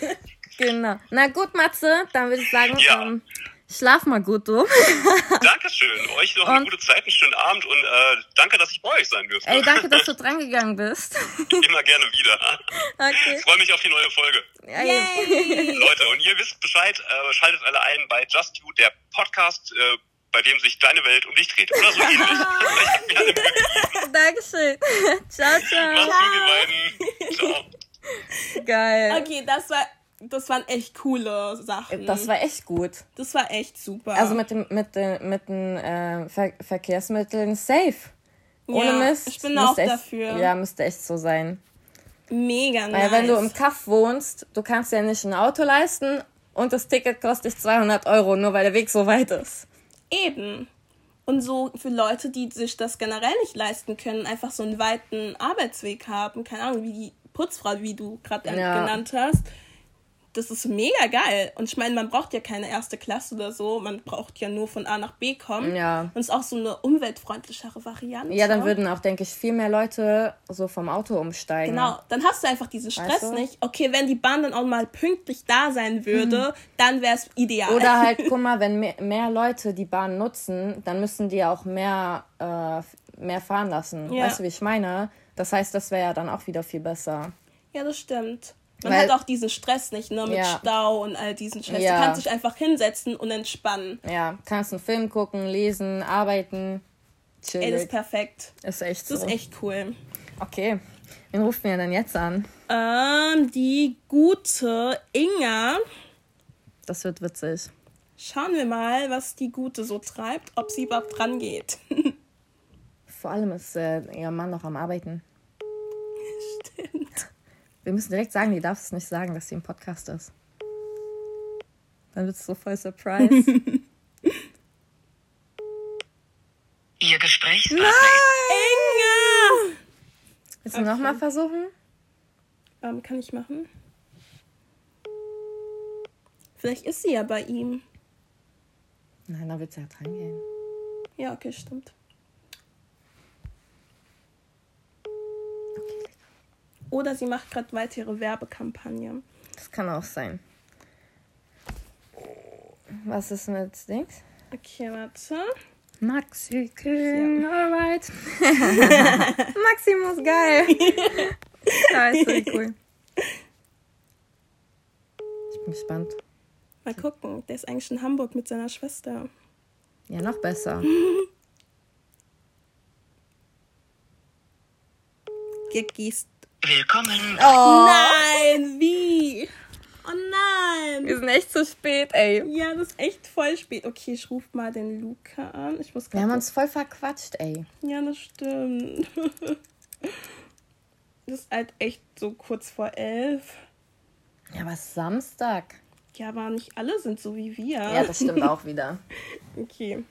Genau. Na gut, Matze, dann würde ich sagen, Ja. ähm, schlaf mal gut, du. (laughs) Dankeschön. Euch noch eine Und- gute Zeit, einen schönen Abend und äh, danke, dass ich bei euch sein dürfte. Ey, danke, dass du (laughs) drangegangen bist. Immer gerne wieder. Okay. Ich freue mich auf die neue Folge. Ey. Leute, und ihr wisst Bescheid, äh, schaltet alle ein bei Just You, der Podcast, äh, bei dem sich deine Welt um dich dreht. Oder so ähnlich. (laughs) Dankeschön. Ciao, ciao. Macht's gut, ihr beiden. Ciao. (laughs) Geil. Okay, das war, das waren echt coole Sachen. Das war echt gut. das war echt super. Also mit dem mit den mit den äh, Ver Verkehrsmitteln safe. Ohne Ja, Mist. ich bin auch echt, dafür. Ja, müsste echt so sein. mega nice. Weil wenn du im Kaff wohnst, du kannst ja nicht ein Auto leisten und das Ticket kostet dich 200 Euro, nur weil der Weg so weit ist. Eben. Und so für Leute, die sich das generell nicht leisten können, einfach so einen weiten Arbeitsweg haben, keine Ahnung, wie die Putzfrau, wie du gerade Ja. genannt hast. Das ist mega geil. Und ich meine, man braucht ja keine erste Klasse oder so, man braucht ja nur von A nach B kommen. Ja. Und ist auch so eine umweltfreundlichere Variante. Ja, dann würden auch, denke ich, viel mehr Leute so vom Auto umsteigen. Genau, dann hast du einfach diesen Stress Weißt du? nicht. Okay, wenn die Bahn dann auch mal pünktlich da sein würde, dann wäre es ideal. Oder halt, (laughs) guck mal, wenn mehr, mehr Leute die Bahn nutzen, dann müssen die auch mehr, äh, mehr fahren lassen. Ja. Weißt du, wie ich meine? Das heißt, das wäre ja dann auch wieder viel besser. Ja, das stimmt. Man Weil- hat auch diesen Stress nicht, ne, mit Ja. Stau und all diesen Stress. Ja. Du kannst dich einfach hinsetzen und entspannen. Ja, kannst einen Film gucken, lesen, arbeiten. Ey, das ist Chillig. perfekt. Ist echt so. Das ist echt cool. Okay. Wen rufen wir denn jetzt an? Ähm, die gute Inga. Das wird witzig. Schauen wir mal, was die gute so treibt, ob sie überhaupt dran geht. (laughs) Vor allem ist äh, ihr Mann noch am Arbeiten. Stimmt. Wir müssen direkt sagen, die darf es nicht sagen, dass sie im Podcast ist. Dann wird es so voll Surprise. (laughs) Ihr Gesprächspartner Inga! Willst du noch mal versuchen? Ähm, kann ich machen? Vielleicht ist sie ja bei ihm. Nein, da wird sie ja dran gehen. Ja, okay, stimmt. Oder sie macht gerade weiter ihre Werbekampagne. Das kann auch sein. Was ist mit Dings? Okay, warte. Maxi King, alright. (laughs) Maximus, geil. (laughs) ja, ist so cool. Ich bin gespannt. Mal gucken. Der ist eigentlich in Hamburg mit seiner Schwester. Ja, noch besser. (laughs) Gegist. Willkommen. Oh, Nein, wie? Oh nein. wir sind echt zu spät, ey. Ja, das ist echt voll spät. Okay, ich ruf mal den Luca an. Ich muss Wir haben uns voll verquatscht, ey. Ja, das stimmt. (laughs) Das ist halt echt so kurz vor elf. Ja, aber es ist Samstag. Ja, aber nicht alle sind so wie wir. Ja, das stimmt (laughs) auch wieder. Okay.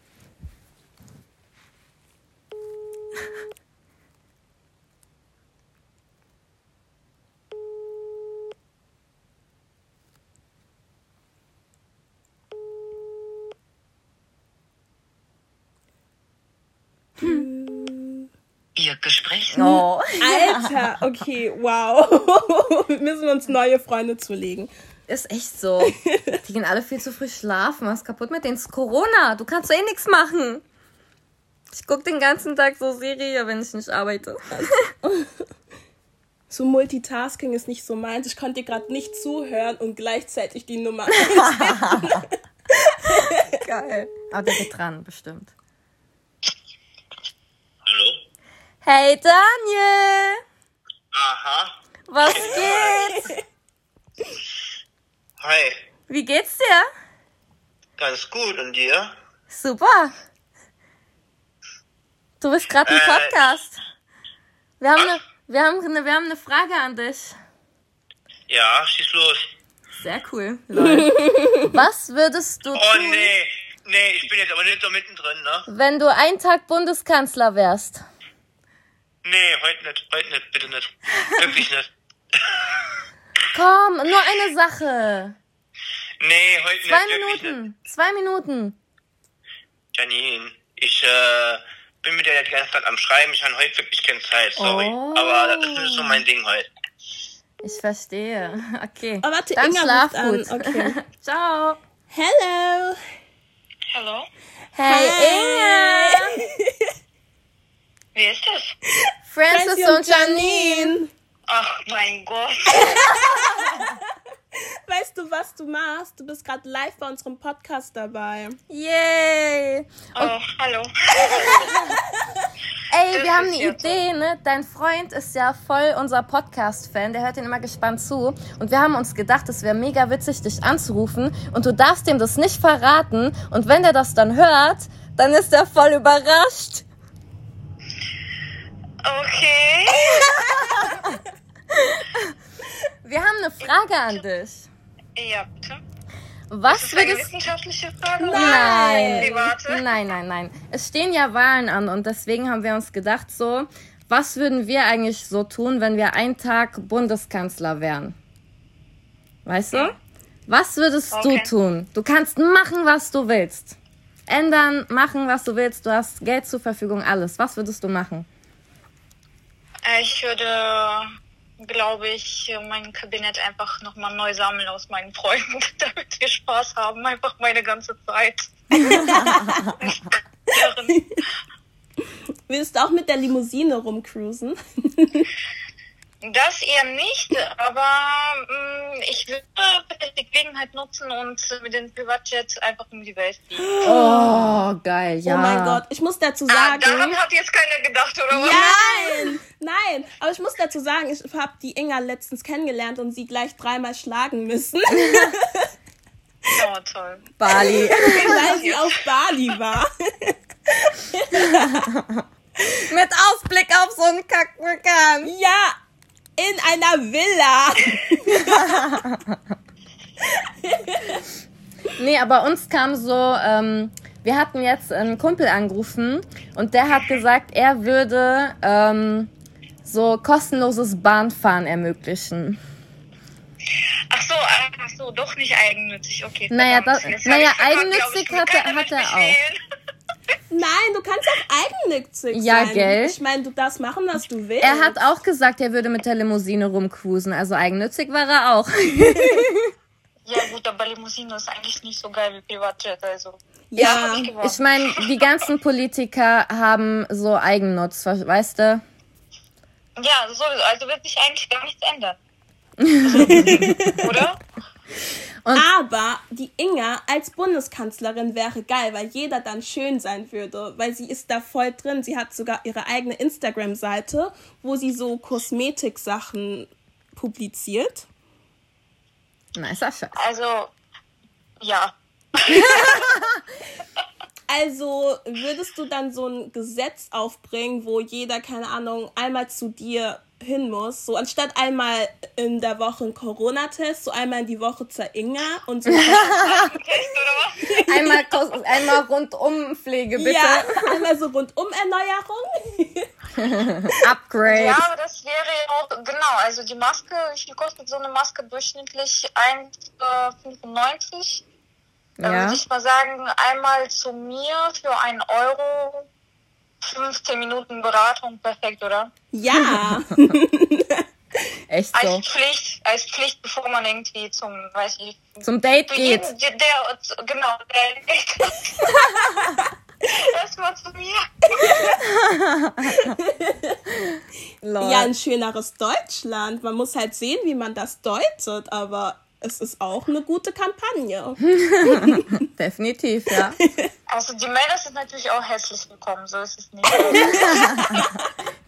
Ihr Gespräch. Oh. Alter, okay, wow. (laughs) Wir müssen uns neue Freunde zulegen. Ist echt so. Die gehen alle viel zu früh schlafen. Was ist kaputt mit denen? Es ist Corona. Du kannst eh nichts machen. Ich guck den ganzen Tag so Serie, wenn ich nicht arbeite. So Multitasking ist nicht so meins. Ich konnte dir gerade nicht zuhören und gleichzeitig die Nummer. (laughs) Geil. Aber der geht dran, bestimmt. Hallo? Hey Daniel! Aha. Was geht? Hi. Wie geht's dir? Ganz gut. Und dir? Super. Du bist gerade im Äh, Podcast. Wir haben eine wir haben eine, wir haben eine Frage an dich. Ja, schieß los. Sehr cool. (laughs) Was würdest du Oh, tun, nee. Nee, ich bin jetzt aber nicht so mittendrin, ne? wenn du einen Tag Bundeskanzler wärst? Nee, heute nicht. Heute nicht. Bitte nicht. Wirklich nicht. (laughs) Komm, nur eine Sache. Nee, heute Zwei nicht. Nicht. Minuten. Zwei Minuten. Janine, ich äh, bin mit der die ganze Zeit am Schreiben. Ich habe heute wirklich keine Zeit, sorry. Oh. Aber das ist nicht so mein Ding heute. Ich verstehe. Okay. Oh, warte, Dann Inga schlaf ruft an. gut. Okay. (laughs) Ciao. Hello. Hallo? Hey, Inge. (laughs) Wer ist das? Francis und Janine. Ach mein Gott. (laughs) Weißt du, was du machst? Du bist gerade live bei unserem Podcast dabei. Yay. Oh, hallo. (laughs) Ey, Das wir haben eine so. Idee, ne? Dein Freund ist ja voll unser Podcast-Fan, der hört den immer gespannt zu. Und wir haben uns gedacht, es wäre mega witzig, dich anzurufen. Und du darfst ihm das nicht verraten. Und wenn der das dann hört, dann ist er voll überrascht. Okay. (laughs) Wir haben eine Frage an dich. Ja, bitte. Was Das ist eine würdest wissenschaftliche Frage? Nein. Private? Nein, nein, nein. Es stehen ja Wahlen an und deswegen haben wir uns gedacht, so, was würden wir eigentlich so tun, wenn wir einen Tag Bundeskanzler wären? Weißt du? Was würdest Okay. du tun? Du kannst machen, was du willst. Ändern, machen, was du willst. Du hast Geld zur Verfügung, alles. Was würdest du machen? Äh, Ich würde, glaube ich, mein Kabinett einfach nochmal neu sammeln aus meinen Freunden, (laughs) damit wir Spaß haben. Einfach meine ganze Zeit. (laughs) Willst du auch mit der Limousine rumcruisen? (laughs) Das eher nicht, aber mh, ich würde die Gelegenheit nutzen und mit dem Privatjet einfach um die Welt fliegen. Oh, geil, ja. Oh mein Gott, ich muss dazu Ah, sagen. daran hat jetzt keiner gedacht, oder was? Nein, nein, aber ich muss dazu sagen, ich habe die Inga letztens kennengelernt und sie gleich dreimal schlagen müssen, (laughs) (laughs) Oh, toll. Bali. (laughs) weil sie auf Bali war. Mit Ausblick auf so einen Kackvulkan. Ja, in einer Villa. (laughs) Nee, aber uns kam so, ähm, wir hatten jetzt einen Kumpel angerufen und der hat gesagt, er würde ähm, so kostenloses Bahnfahren ermöglichen. Ach so, ach so, doch nicht eigennützig. Okay. Naja, das- naja, eigennützig ich, hat er- hat er auch. Nein, du kannst auch eigennützig Ja, sein. gell? Ich meine, du darfst machen, was du willst. Er hat auch gesagt, er würde mit der Limousine rumcruisen, also eigennützig war er auch. (laughs) Ja gut, aber Limousine ist eigentlich nicht so geil wie Privatjet, also. Ja, ich. Ich meine, die ganzen Politiker haben so Eigennutz, weißt du? Ja, so, also wird sich eigentlich gar nichts ändern. (laughs) Also, oder? Und Aber die Inga als Bundeskanzlerin wäre geil, weil jeder dann schön sein würde, weil sie ist da voll drin. Sie hat sogar ihre eigene Instagram-Seite, wo sie so Kosmetiksachen publiziert. nicer Scheiß. Also, ja. (laughs) Also würdest du dann so ein Gesetz aufbringen, wo jeder, keine Ahnung, einmal zu dir hin muss, so anstatt einmal in der Woche einen Corona-Test, so einmal in die Woche zur Inga und so. (laughs) Einmal, einmal rundum Pflege, bitte. Ja, einmal so rundum Erneuerung. (laughs) Upgrade. Ja, aber das wäre ja auch, genau, also die Maske, wie viel kostet so eine Maske durchschnittlich? 1,95. Da Ja. würde ich mal sagen, einmal zu mir für einen Euro, 15 Minuten Beratung, perfekt, oder? Ja. (laughs) Echt Als so. Pflicht, als Pflicht, bevor man irgendwie zum, weiß ich, Zum Date geht. jeden, der, der, genau, der, (laughs) erstmal zu mir. (laughs) Ja, ein schöneres Deutschland. Man muss halt sehen, wie man das deutet, aber es ist auch eine gute Kampagne. (laughs) Definitiv, ja. Also die Männer sind natürlich auch herzlich willkommen, so ist es nicht. (laughs)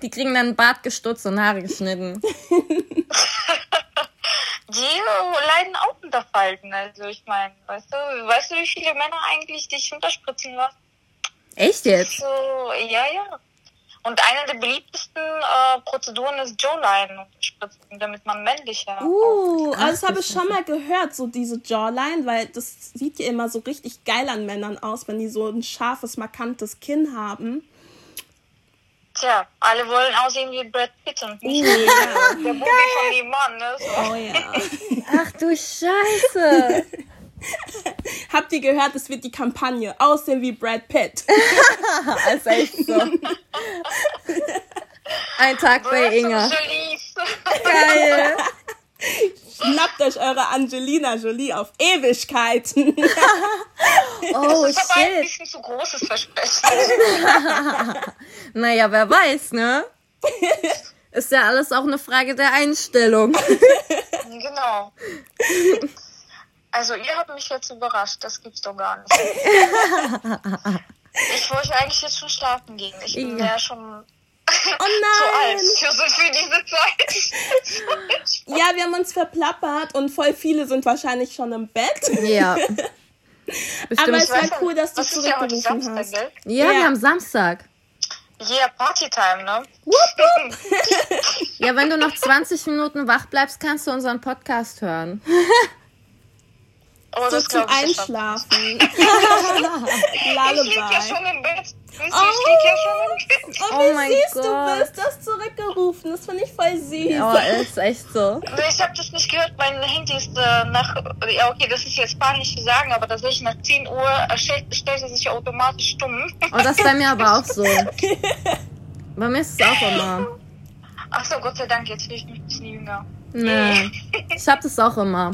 Die kriegen dann einen Bart gestutzt und Haare geschnitten. (laughs) Die leiden auch unter Falten. Also ich meine, weißt du, weißt du, wie viele Männer eigentlich dich unterspritzen lassen? Echt jetzt? So, ja, ja. Und eine der beliebtesten äh, Prozeduren ist Jawline unterspritzen, damit man männlicher Uh, also das habe ich schon mal gehört, so diese Jawline, weil das sieht ja immer so richtig geil an Männern aus, wenn die so ein scharfes, markantes Kinn haben. Tja, alle wollen aussehen wie Brad Pitt und nicht wie ja. der Bobby von dem Mann. Ne? So. Oh ja. Ach du Scheiße. (laughs) (laughs) Habt ihr gehört, es wird die Kampagne aussehen wie Brad Pitt? ist (laughs) echt so. Ein Tag bei Inga. Geil. Schnappt euch eure Angelina Jolie auf Ewigkeiten. (laughs) Oh Das ist aber ein shit. bisschen zu großes Versprechen. Naja, wer weiß, ne? Ist ja alles auch eine Frage der Einstellung. genau. Also ihr habt mich jetzt überrascht, das gibt's doch gar nicht. (laughs) Ich wollte eigentlich jetzt schon schlafen gehen. Ich bin Ja. ja schon Oh (laughs) zu alt nein! für, so- für diese Zeit. Ja, wir haben uns verplappert und voll viele sind wahrscheinlich schon im Bett. Ja. (laughs) Aber es war cool, dass du ja zurückgerufen Samstag, hast. gell? Ja, Ja. wir haben Samstag. Yeah, Partytime, ne? Ja, wenn du noch 20 Minuten wach bleibst, kannst du unseren Podcast hören. Oh, So das zum ich. Einschlafen. (laughs) Ich lieg ja Lullaby. schon im Bett. Wisst Ich lieg ja schon im Bett. Oh, Oh mein süß du Gott. bist. Du hast zurückgerufen. Das finde ich voll süß. Oh, ist echt so. Ich habe das nicht gehört, mein Handy ist äh, nach, ja okay, das ist jetzt peinlich zu sagen, aber tatsächlich nach 10 Uhr äh, stellt, stellt es sich automatisch stumm. Und das bei mir aber auch so. (laughs) Bei mir ist es auch immer. Ach so, Gott sei Dank, jetzt fühle ich mich ein bisschen jünger. Nee. (laughs) Ich hab das auch immer.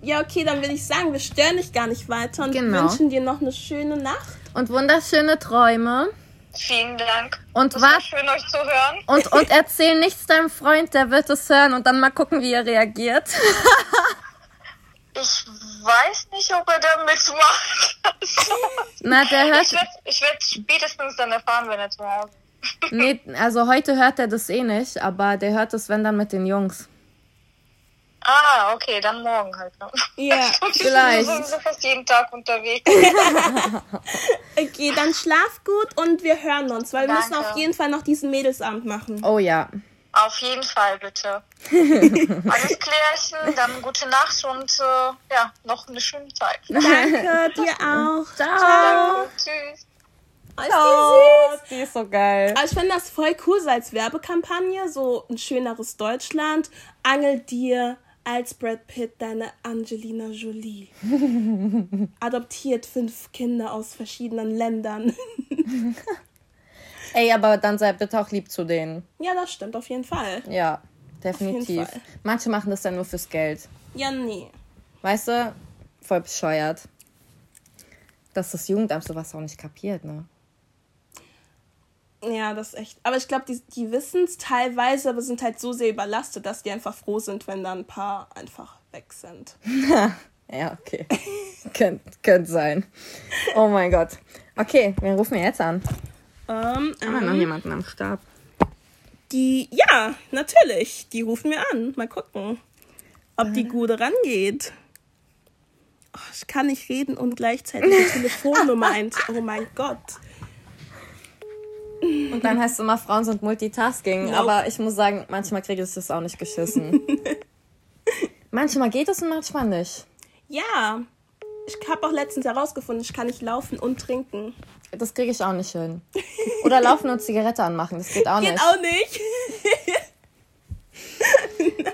Ja, okay, dann würde ich sagen, wir stören dich gar nicht weiter und Genau. wünschen dir noch eine schöne Nacht. Und wunderschöne Träume. Vielen Dank. Und Es war schön, euch zu hören. und, und erzähl nichts deinem Freund, der wird es hören und dann mal gucken, wie er reagiert. (laughs) Ich weiß nicht, ob er da mitmacht. Also, Na, der ich hört. werde ich werd spätestens dann erfahren, wenn er zu Hause ist. Nee, also heute hört er das eh nicht, aber der hört es, wenn dann mit den Jungs. Ah, okay, dann morgen halt. Ne? Ja, (laughs) Vielleicht. Wir sind sowieso fast jeden Tag unterwegs. (laughs) okay, dann schlaf gut und wir hören uns, weil wir müssen Danke. auf jeden Fall noch diesen Mädelsabend machen. Oh ja. Auf jeden Fall, bitte. (laughs) Alles klärchen, dann gute Nacht und äh, ja, noch eine schöne Zeit. Danke, dir auch. Ciao. Tschüss. Oh, ist die süß. die ist so geil. Aber ich finde das voll cool so als Werbekampagne, so ein schöneres Deutschland. Angel dir als Brad Pitt deine Angelina Jolie. (laughs) Adoptiert fünf Kinder aus verschiedenen Ländern. (laughs) Ey, aber dann sei bitte auch lieb zu denen. ja, das stimmt auf jeden Fall. Ja, definitiv. Fall. Manche machen das ja nur fürs Geld. Ja, nee. Weißt du, voll bescheuert. Dass das Jugendamt sowas auch nicht kapiert, ne? Ja, das ist echt. Aber ich glaube, die, die wissen es teilweise, aber sind halt so sehr überlastet, dass die einfach froh sind, wenn da ein paar einfach weg sind. (laughs) Ja, okay. (laughs) Könnte könnt sein. Oh mein Gott. Okay, wen rufen wir jetzt an? Ähm, Haben wir noch ähm, jemanden am Stab? die, ja, natürlich. Die rufen wir an. Mal gucken, ob die Gute rangeht. Oh, ich kann nicht reden und gleichzeitig die (laughs) Telefonnummer ein. Oh mein Gott. Und dann heißt es immer, Frauen sind Multitasking. Nope. Aber ich muss sagen, manchmal kriege ich das auch nicht geschissen. (laughs) manchmal geht es und manchmal nicht. Ja, ich habe auch letztens herausgefunden, ich kann nicht laufen und trinken. Das kriege ich auch nicht hin. (laughs) Oder laufen und Zigarette anmachen. Das geht auch Geht nicht. auch nicht. (laughs)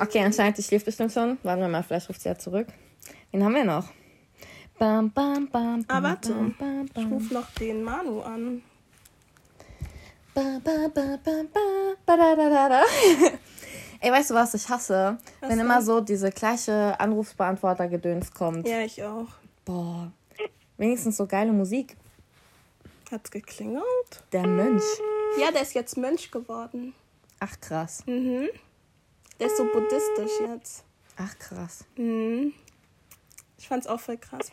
Okay, anscheinend, die schläft bestimmt schon. Warten wir mal, vielleicht ruft sie ja zurück. Wen haben wir noch? Bam, bam, bam, bam, Ah, warte. bam, bam, Ich bam. rufe noch den Manu an. Ba, ba, ba, ba, ba, ba, da, da, da, da. Ey, weißt du was ich hasse? Was Wenn denn? immer so diese gleiche Anrufsbeantworter-Gedöns kommt. Ja, ich auch. Boah. Wenigstens so geile Musik. Hat's geklingelt? Der Mönch. Ja, der ist jetzt Mönch geworden. Ach krass. Mhm. Der ist so buddhistisch jetzt. Ach krass. Mhm. Ich fand's auch voll krass.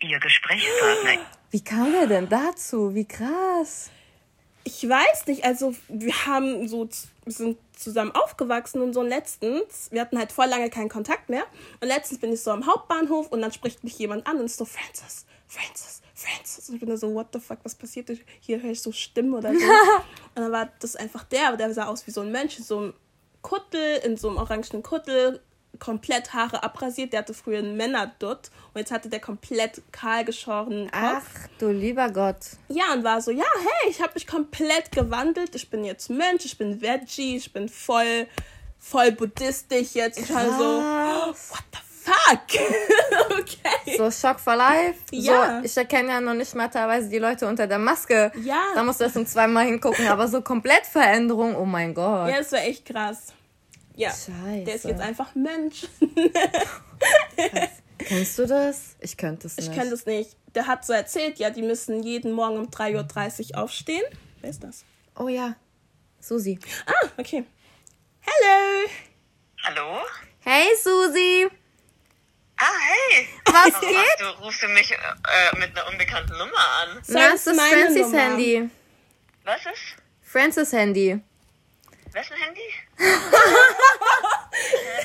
Ihr Gesprächspartner. Wie kam er denn dazu? Wie krass. Ich weiß nicht, also wir haben so sind zusammen aufgewachsen und so und letztens, wir hatten halt voll lange keinen Kontakt mehr und letztens bin ich so am Hauptbahnhof und dann spricht mich jemand an und ist so Francis, Francis, Francis. Und ich bin da so what the fuck, was passiert? Hier höre ich so Stimmen oder so. (laughs) Und dann war das einfach der, aber der sah aus wie so ein Mensch in so einem Kuttel, in so einem orangenen Kuttel, komplett Haare abrasiert, der hatte früher einen Männerdutt und jetzt hatte der komplett kahl geschorenen Kopf. Ach du lieber Gott. Ja, und war so, ja, hey, ich habe mich komplett gewandelt. Ich bin jetzt Mensch, ich bin Veggie, ich bin voll, voll buddhistisch jetzt. Ich war so, Krass. what the fuck? (laughs) okay. So Schock for Life. Ja. So, ich erkenne ja noch nicht mal teilweise die Leute unter der Maske. Ja. Da musst du erst um zweimal hingucken. Aber so komplett Veränderung, oh mein Gott. Ja, das war echt krass. Ja, Scheiße. der ist jetzt einfach Mensch. Kennst du das? Ich könnte es Ich nicht. kann das nicht. Der hat so erzählt, ja, die müssen jeden Morgen um 3.30 Uhr aufstehen. Wer ist das? Oh ja. Susi. Ah, okay. Hello. Hallo? Hey Susi. Ah, hey. Was Warum geht? Du rufst du mich äh, mit einer unbekannten Nummer an. Na, das es ist Francis Nummer. Handy. Was ist? Francis Handy. Wessen Handy? ja,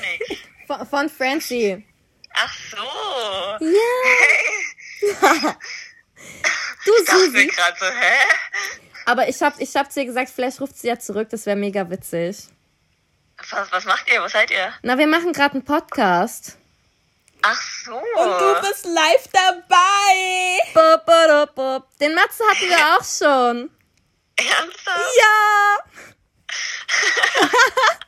(laughs) nix. Von, von Francie. Ach so. Ja. Du Ich dachte mir gerade so, hä? Aber ich hab, ich hab ihr gesagt, vielleicht ruft sie ja zurück. Das wäre mega witzig. Was, was macht ihr? Wo seid ihr? Na, wir machen gerade einen Podcast. Ach so. Und du bist live dabei. Bop, bop, bop. Den Matze hatten wir auch schon. Ernsthaft? Ja. (laughs)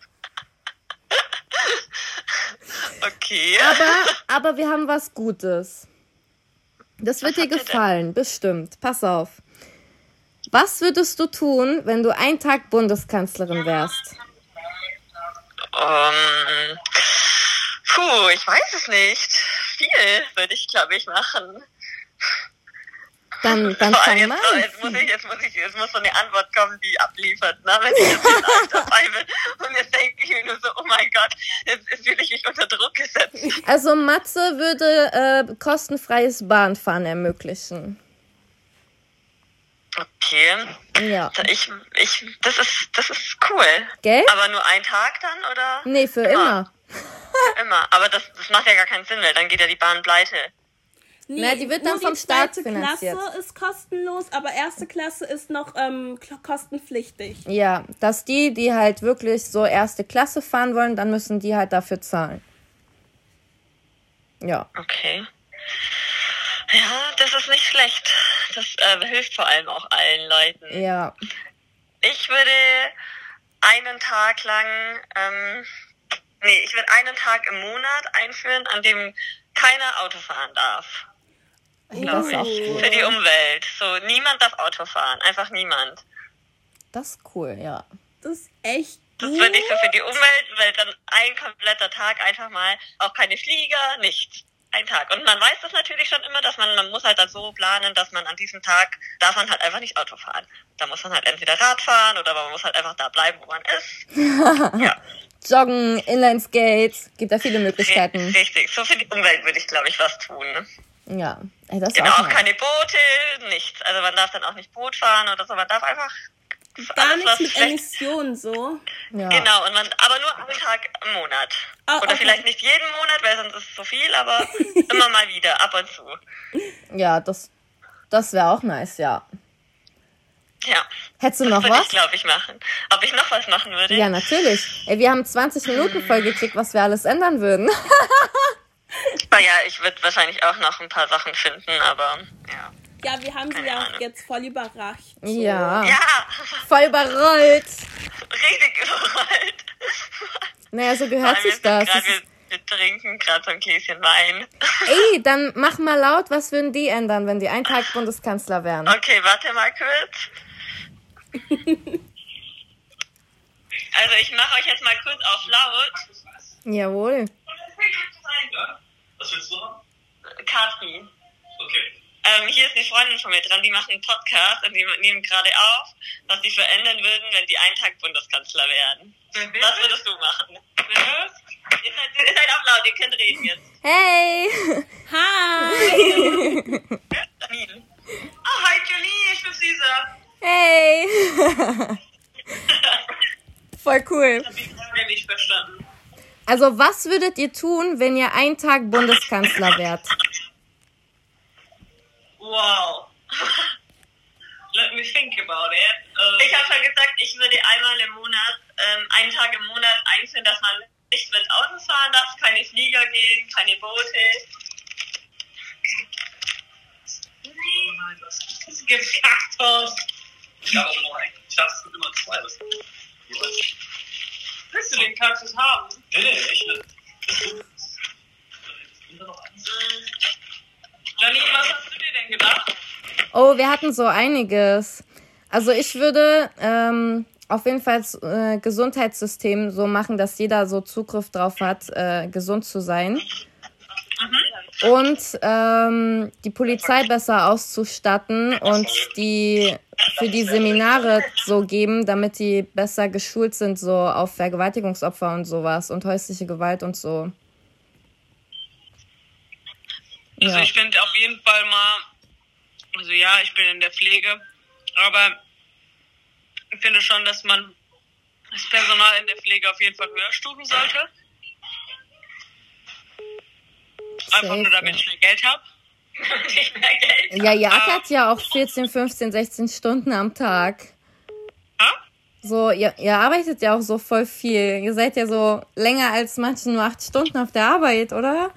Okay. Aber, aber wir haben was Gutes. Das wird dir ihr denn? gefallen, bestimmt. Pass auf. Was würdest du tun, wenn du einen Tag Bundeskanzlerin wärst? Ähm, puh, ich weiß es nicht. Viel würde ich, glaube ich, machen. Dann, (laughs) dann allem fang jetzt, mal so, jetzt muss ich, jetzt muss ich, jetzt muss so eine Antwort kommen, die abliefert, ne? Wenn ich jetzt live dabei bin. Und jetzt denke ich mir nur so, oh mein Gott, jetzt, jetzt fühle ich mich unter Druck gesetzt. Also Matze würde äh, kostenfreies Bahnfahren ermöglichen. Okay. Ja. Ich, ich, das ist, das ist cool. Gell? Aber nur ein Tag dann, oder? Nee, für immer. Immer. Aber das, das macht ja gar keinen Sinn, weil dann geht ja die Bahn pleite. Nee, Na, die wird dann nur vom die Staat zweite finanziert. Klasse ist kostenlos, aber erste Klasse ist noch ähm, kostenpflichtig. Ja, dass die, die halt wirklich so erste Klasse fahren wollen, dann müssen die halt dafür zahlen. Ja. Okay. Ja, das ist nicht schlecht. Das äh, hilft vor allem auch allen Leuten. Ja. Ich würde einen Tag lang, ähm, nee, ich würde einen Tag im Monat einführen, an dem keiner Auto fahren darf. Das Glaube ich. cool. Für die Umwelt. So, niemand darf Auto fahren. Einfach niemand. Das ist cool, ja. Das ist echt Das gut. würde ich so für die Umwelt, weil dann ein kompletter Tag einfach mal auch keine Flieger, nichts. Ein Tag. Und man weiß das natürlich schon immer, dass man, man muss halt dann so planen, dass man an diesem Tag darf man halt einfach nicht Auto fahren. Da muss man halt entweder Rad fahren oder man muss halt einfach da bleiben, wo man ist. (laughs) ja. Joggen, Inlineskate. Gibt da viele Möglichkeiten. Richtig, so für die Umwelt würde ich, glaube ich, was tun. Ja, Ey, das ist Genau, auch auch keine Boote, nichts. Also man darf dann auch nicht Boot fahren oder so, man darf einfach Gar alles, nichts was mit schlecht- Emissionen so. Ja. Genau, und man, aber nur einen Tag im Monat. Ah, Oder okay. vielleicht nicht jeden Monat, weil sonst ist es zu viel, aber (laughs) immer mal wieder, ab und zu. Ja, das, das wäre auch nice, ja. Ja. Hättest du noch würde ich, was? glaube ich, machen. Ob ich noch was machen würde? Ja, natürlich. Ey, wir haben 20 Minuten vollgekriegt, was wir alles ändern würden. (laughs) Naja, ich würde wahrscheinlich auch noch ein paar Sachen finden, aber ja. Ja, wir haben sie ja auch Ahnung. jetzt voll überrascht. So. Ja. Ja, Voll überrollt. richtig überrollt. Naja, so gehört sich das. grad, wir, wir trinken gerade so ein Gläschen Wein. Ey, dann mach mal laut, was würden die ändern, wenn die einen Tag Bundeskanzler wären? Okay, warte mal kurz. Also ich mache euch jetzt mal kurz auf laut. Jawohl. Was willst du haben? Katrin. Okay. Ähm, hier ist eine Freundin von mir dran, die macht einen Podcast und die nehmen gerade auf, was die verändern würden, wenn die einen Tag Bundeskanzler werden. Was würdest du machen? Ihr seid, ihr seid auch laut, ihr könnt reden jetzt. Hey! Hi! Janine. (laughs) Ah, hi Julie, ich bin Caesar. Hey! (laughs) Voll cool. Ich hab die Frage nicht verstanden. Also, was würdet ihr tun, wenn ihr einen Tag Bundeskanzler wärt? Wow. (laughs) Let me think about it. ich habe schon gesagt, ich würde einmal im Monat, ähm, einen Tag im Monat einführen, dass man nicht mit Autos fahren darf, keine Flieger gehen, keine Boote. Es gibt Kaktus. Ich habe auch noch einen. Ich dachte, es gibt immer zwei. Das Willst du den Kaktus haben? nee, nee, ich will. Janine, was hast du dir denn gedacht? Oh, wir hatten so einiges. Also, ich würde ähm, auf jeden Fall das äh, Gesundheitssystem so machen, dass jeder so Zugriff drauf hat, äh, gesund zu sein. Und ähm, die Polizei besser auszustatten und die für die Seminare so geben, damit die besser geschult sind, so auf Vergewaltigungsopfer und sowas und häusliche Gewalt und so. Also ich finde auf jeden Fall mal, also ja, ich bin in der Pflege, aber ich finde schon, dass man das Personal in der Pflege auf jeden Fall höher stufen sollte. Einfach nur, damit ja. ich mehr Geld habe. Ja, ihr ackert ja auch 14, 15, 16 Stunden am Tag. Ha? So, ihr, ihr arbeitet ja auch so voll viel. Ihr seid ja so länger als manche nur acht Stunden auf der Arbeit, oder?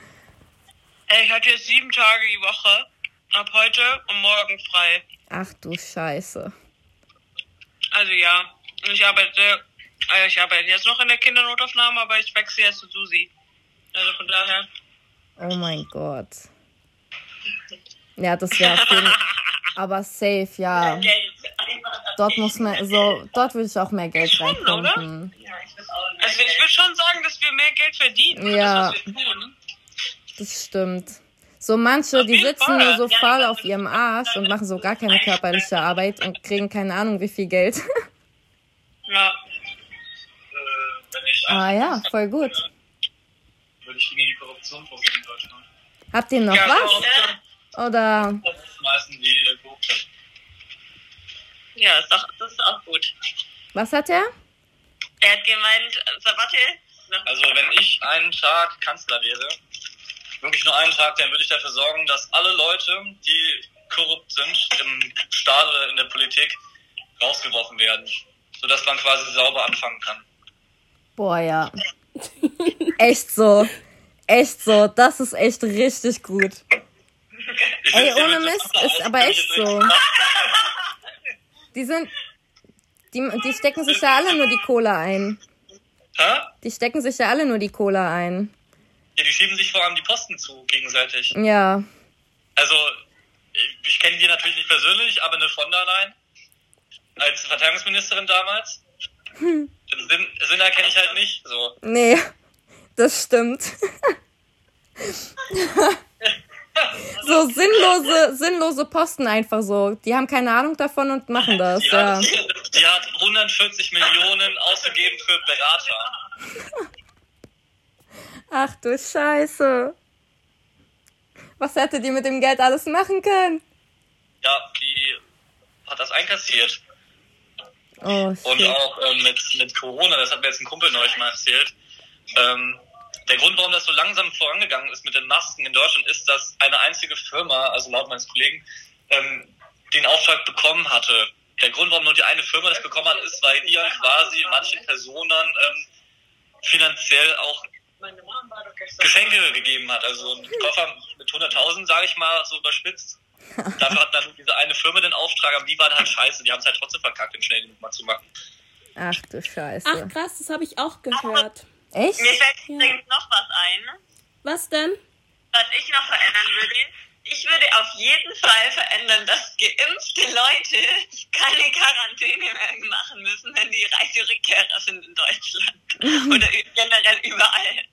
Ich hatte jetzt sieben Tage die Woche, ab heute und morgen frei. Ach du Scheiße. Also ja, ich arbeite, äh, ich arbeite jetzt noch in der Kindernotaufnahme, aber ich wechsle jetzt zu Susi. Also von daher. Oh mein Gott. Ja, das wäre auf jeden (laughs) Aber safe, ja. Dort muss man, so, dort würde ich auch mehr Geld Schon, oder? reinpumpen. Ja, ich weiß auch nicht. Also ich würde schon sagen, dass wir mehr Geld verdienen. für Ja. Das, was wir tun. Das stimmt. So manche, die sitzen Fall. nur so Ja, faul auf ihrem Arsch und machen so gar keine körperliche Arbeit und kriegen keine Ahnung wie viel Geld. Ja. Äh, wenn ich ah ja, voll gut. Würde ich gegen die Korruption vorgehen in Deutschland. Habt ihr noch ja, was? Korruption. Oder Schmeißen die äh, Korruption. Ja, ist doch, das ist auch gut. was hat er? Er hat gemeint, äh, noch- Also wenn ich einen Tag Kanzler wäre, wirklich nur einen Tag, dann würde ich dafür sorgen, dass alle Leute, die korrupt sind im Staat oder in der Politik, rausgeworfen werden, sodass man quasi sauber anfangen kann. Boah, ja. (laughs) Echt so. Echt so. Das ist echt richtig gut. Ey, ohne Mist, ist aber echt so. (laughs) Die sind. Die, die stecken sich ja alle nur die Cola ein. Hä? Die stecken sich ja alle nur die Cola ein. Ja, die schieben sich vor allem die Posten zu gegenseitig. Ja. Also, ich, kenne die natürlich nicht persönlich, aber eine von der Leyen als Verteidigungsministerin damals. Den Sinn, Sinn erkenne ich halt nicht. So. Nee. Das stimmt. so sinnlose, sinnlose Posten einfach so. Die haben keine Ahnung davon und machen das, Ja, ja. das Die hat 140 Millionen ausgegeben für Berater. Ach du Scheiße. Was hätte die mit dem Geld alles machen können? Ja, die hat das einkassiert. Oh, Und auch ähm, mit, mit Corona, das hat mir jetzt ein Kumpel neulich mal erzählt. Ähm, der Grund, warum das so langsam vorangegangen ist mit den Masken in Deutschland, ist, dass eine einzige Firma, also laut meines Kollegen, ähm, den Auftrag bekommen hatte. Der Grund, warum nur die eine Firma das bekommen hat, ist, weil ihr quasi manchen Personen ähm, finanziell auch Geschenke gegeben hat. Also ein Koffer mit 100.000, sage ich mal, so überspitzt. Dafür hat dann diese eine Firma den Auftrag, aber die waren halt scheiße. Die haben es halt trotzdem verkackt, den schnell mal zu machen. Ach du Scheiße. Ach krass, das habe ich auch gehört. Echt? Mir fällt übrigens noch was ein, Was denn? was ich noch verändern würde. Ich würde auf jeden Fall verändern, dass geimpfte Leute keine Quarantäne mehr machen müssen, wenn die Reiserückkehrer sind in Deutschland. Oder ü- generell überall.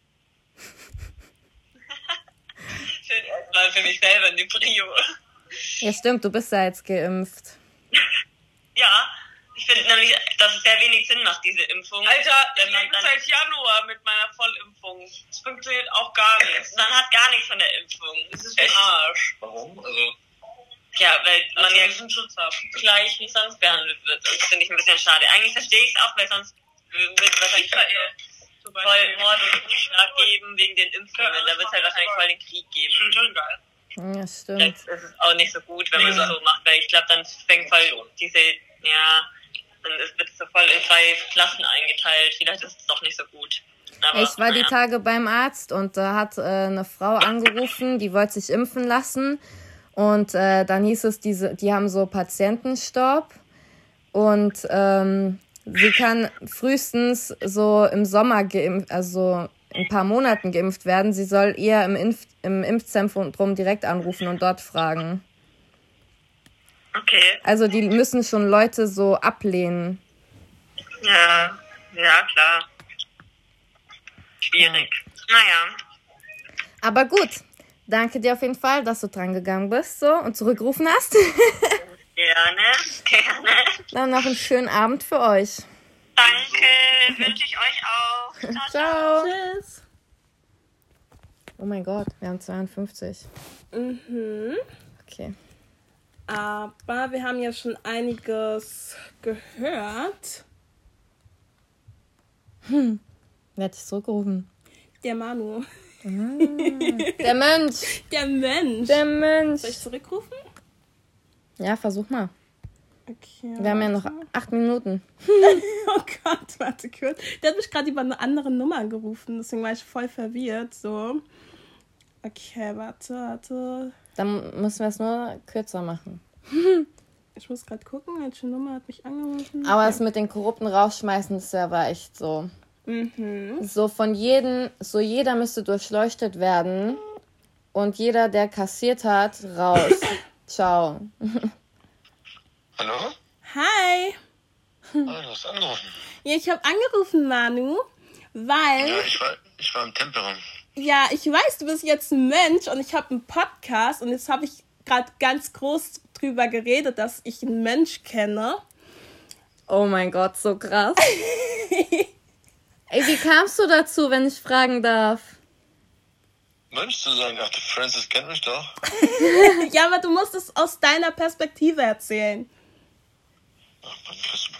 (laughs) Für, erstmal für mich selber eine Prio. Ja, stimmt, du bist ja jetzt geimpft. (laughs) Ja, ich finde nämlich, dass es sehr wenig Sinn macht, diese Impfung. Alter, ich lebe seit Januar mit meiner Vollimpfung. Es funktioniert auch gar nichts. (laughs) man hat gar nichts von der Impfung. Es ist ein Arsch. Warum? Also, Ja, weil man Also, ja einen Schutz habe. gleich wie sonst behandelt wird. Und das finde ich ein bisschen schade. Eigentlich verstehe ich es auch, weil sonst wird es wahrscheinlich voll. Mord und Totschlag geben wegen den Impfungen. Da wird es halt wahrscheinlich voll den Krieg Schon geben. schon geil. Ja, stimmt. Jetzt ist es auch nicht so gut, wenn man Ja. es so macht, weil ich glaube, dann fängt voll diese, ja, dann wird es so voll in zwei Klassen eingeteilt. Vielleicht ist es doch nicht so gut. Aber, Ich war die naja. Tage beim Arzt und da hat äh, eine Frau angerufen, die wollte sich impfen lassen. Und äh, dann hieß es, diese, die haben so Patientenstopp. Und ähm, sie kann frühestens so im Sommer geimpft, also in ein paar Monaten geimpft werden. Sie soll eher im, Impf im Impfzentrum direkt anrufen und dort fragen. Okay, Also die müssen schon Leute so ablehnen. ja, ja, klar. Schwierig. Naja. Aber gut, danke dir auf jeden Fall, dass du dran gegangen bist so und zurückgerufen hast. (laughs) Gerne, gerne. Dann noch einen schönen Abend für euch. Danke, wünsche ich euch auch. (laughs) Ciao, ciao. Ciao. Tschüss. Oh mein Gott, wir haben 52. Mhm. Okay. Aber wir haben ja schon einiges gehört. Wer hat dich zurückgerufen? Der Manu. Der Mensch. (laughs) Der Mensch. Der Mensch. Soll ich zurückrufen? Ja, versuch mal. Okay. Wir haben ja noch acht Minuten. (laughs) Oh Gott, warte kurz. Der hat mich gerade über eine andere Nummer angerufen, deswegen war ich voll verwirrt. So. Okay, warte, warte. Dann müssen wir es nur kürzer machen. (laughs) Ich muss gerade gucken, welche Nummer hat mich angerufen. Aber das mit den korrupten Rausschmeißen, das ja war echt so. Mhm. So von jedem, so jeder müsste durchleuchtet werden. Und jeder, der kassiert hat, raus. (coughs) Ciao. (laughs) Hallo? Hi. Ah, du hast angerufen. Ja, ich habe angerufen, Manu, weil, Ja, ich war, ich war im Tempelraum. Ja, ich weiß, du bist jetzt ein Mensch und ich habe einen Podcast und jetzt habe ich gerade ganz groß drüber geredet, dass ich einen Mensch kenne. Oh mein Gott, so krass. (laughs) Ey, wie kamst du dazu, wenn ich fragen darf? Mensch zu sagen, ach, der Francis kennt mich doch. (laughs) Ja, aber du musst es aus deiner Perspektive erzählen. Ach, Mann, Chris.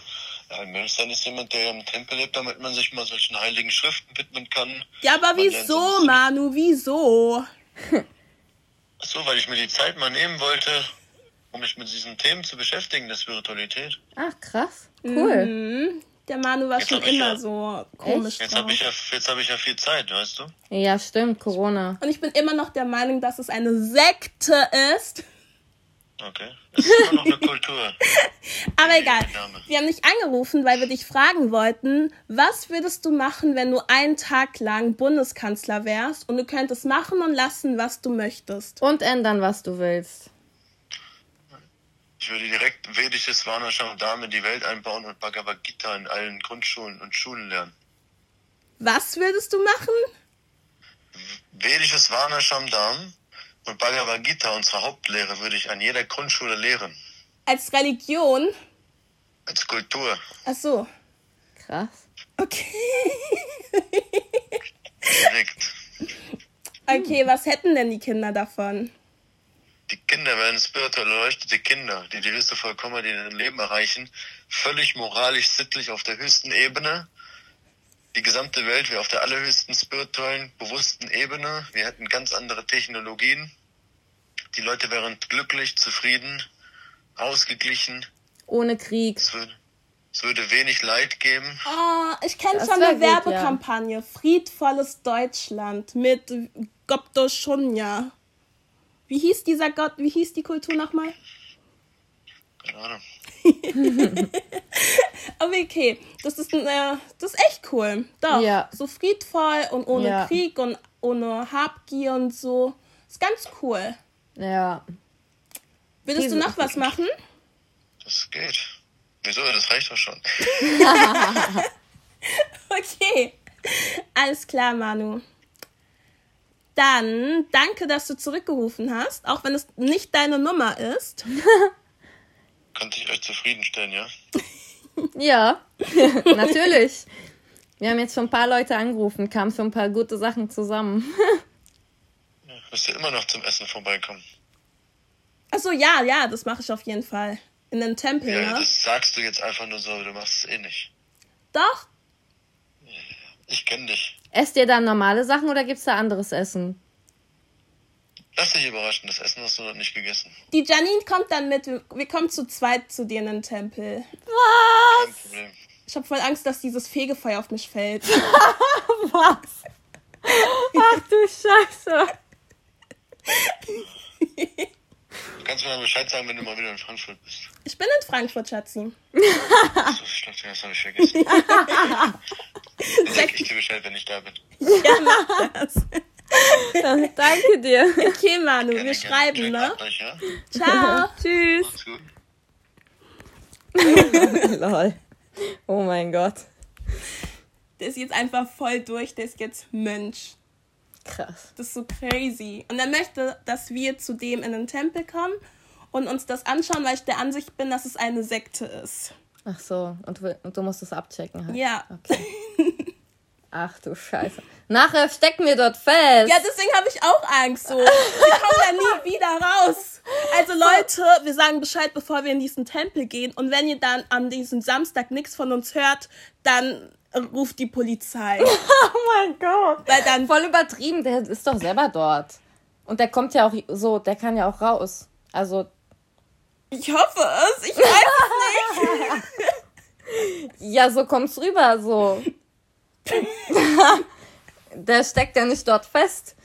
Ein sein ist jemand, der im Tempel lebt, damit man sich mal solchen heiligen Schriften widmen kann. Ja, aber Man wieso, Manu, wieso? Ach so, weil ich mir die Zeit mal nehmen wollte, um mich mit diesen Themen zu beschäftigen, der Spiritualität. Ach, krass. Cool. Mhm. Der Manu war Jetzt schon immer ja- so komisch Jetzt habe ich, ja, jetzt hab ich ja viel Zeit, weißt du? Ja, stimmt, Corona. Und ich bin immer noch der Meinung, dass es eine Sekte ist. Okay. Das ist immer noch eine Kultur. (laughs) Aber egal. Wir haben dich angerufen, weil wir dich fragen wollten, was würdest du machen, wenn du einen Tag lang Bundeskanzler wärst und du könntest machen und lassen, was du möchtest? Und ändern, was du willst. Ich würde direkt vedisches Dame in die Welt einbauen und Bhagavad Gita in allen Grundschulen und Schulen lernen. Was würdest du machen? Vedisches Varnasham Dam und Bhagavad Gita, unsere Hauptlehre, würde ich an jeder Grundschule lehren. Als Religion? Als Kultur. Ach so. Krass. Okay. Direkt. Okay, was hätten denn die Kinder davon? Die Kinder werden spirituell erleuchtete Kinder, die die höchste Vollkommenheit in ihrem Leben erreichen, völlig moralisch, sittlich auf der höchsten Ebene. Die gesamte Welt wäre auf der allerhöchsten spirituellen, bewussten Ebene. Wir hätten ganz andere Technologien. Die Leute wären glücklich, zufrieden, ausgeglichen. Ohne Krieg. Es würde, es würde wenig Leid geben. Oh, ich kenne schon eine gut, Werbekampagne. Friedvolles Deutschland mit Gopto Shunja. Wie hieß dieser Gott, wie hieß die Kultur nochmal? Keine Ahnung. (laughs) Aber okay, das ist, äh, das ist echt cool. Doch, Ja. so friedvoll und ohne Ja. Krieg und ohne Habgier und so. Ist ganz cool. Ja. Würdest du noch was machen? Das geht. Wieso? Das reicht doch schon. (laughs) Okay. Alles klar, Manu. Dann danke, dass du zurückgerufen hast, auch wenn es nicht deine Nummer ist. (laughs) Konnte ich euch zufriedenstellen, ja? (laughs) Ja, (laughs) natürlich. Wir haben jetzt schon ein paar Leute angerufen, kamen schon ein paar gute Sachen zusammen. (laughs) Müsst ihr immer noch zum Essen vorbeikommen. Achso, ja, ja, das mache ich auf jeden Fall. In den Tempel, Ja, ne? das sagst du jetzt einfach nur so, du machst es eh nicht. Doch. Ich kenn dich. Esst ihr da normale Sachen oder gibt's da anderes Essen? Lass dich überraschen, das Essen hast du noch nicht gegessen. Die Janine kommt dann mit. Wir kommen zu zweit zu dir in den Tempel. Kein Problem. Ich habe voll Angst, dass dieses Fegefeuer auf mich fällt. (laughs) (laughs) Was? Ach du Scheiße. Du kannst mir dann Bescheid sagen, wenn du mal wieder in Frankfurt bist. Ich bin in Frankfurt, Schatzi. Achso, ich dachte, das habe ich vergessen. (laughs) Dann sag ich dir Bescheid, wenn ich da bin. Ja, mach das. Danke dir. Okay, Manu, wir Gerne, schreiben, gerne. ne? Euch, ja? Ciao. (laughs) Tschüss. Macht's gut. (laughs) Lol. Oh mein Gott. Der ist jetzt einfach voll durch, der ist jetzt Mönch. Krass. Das ist so crazy. Und er möchte, dass wir zu dem in den Tempel kommen und uns das anschauen, weil ich der Ansicht bin, dass es eine Sekte ist. Ach so, und du, und du musst es abchecken halt. Ja. Okay. (laughs) Ach du Scheiße. Nachher stecken wir dort fest. Ja, deswegen habe ich auch Angst. So. Wir kommen da nie wieder raus. Also Leute, wir sagen Bescheid, bevor wir in diesen Tempel gehen. Und wenn ihr dann an diesem Samstag nichts von uns hört, dann ruft die Polizei. (laughs) oh mein Gott. Weil dann Voll übertrieben, der ist doch selber dort. Und der kommt ja auch so, der kann ja auch raus. Also, Ich hoffe es. Ich weiß es nicht. (laughs) ja, so kommt's rüber, so. (laughs) der steckt ja nicht dort fest.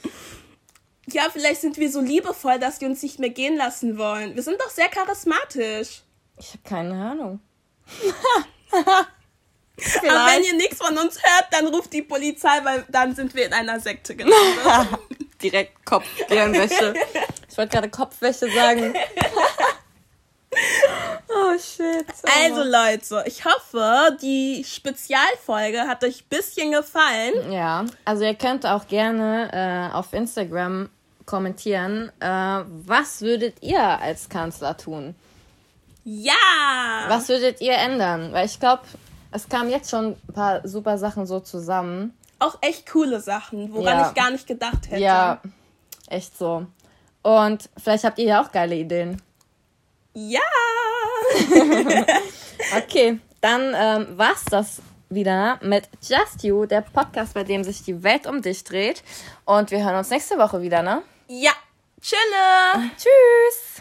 Ja, vielleicht sind wir so liebevoll, dass die uns nicht mehr gehen lassen wollen. Wir sind doch sehr charismatisch. Ich habe keine Ahnung. (laughs) Aber wenn ihr nichts von uns hört, dann ruft die Polizei, weil dann sind wir in einer Sekte gelandet. (laughs) Direkt Kopfgehirnwäsche. Ich wollte gerade Kopfwäsche sagen. Oh shit. Also Leute, ich hoffe, die Spezialfolge hat euch ein bisschen gefallen. Ja, also ihr könnt auch gerne äh, auf Instagram kommentieren, äh, was würdet ihr als Kanzler tun? Ja! Was würdet ihr ändern? Weil ich glaube, es kamen jetzt schon ein paar super Sachen so zusammen. Auch echt coole Sachen, woran Ja. ich gar nicht gedacht hätte. Ja, echt so. Und vielleicht habt ihr ja auch geile Ideen. Ja! (laughs) Okay, dann ähm, war's das wieder mit Just You, der Podcast, bei dem sich die Welt um dich dreht. Und wir hören uns nächste Woche wieder, ne? Ja! Tschüss! Tschüss!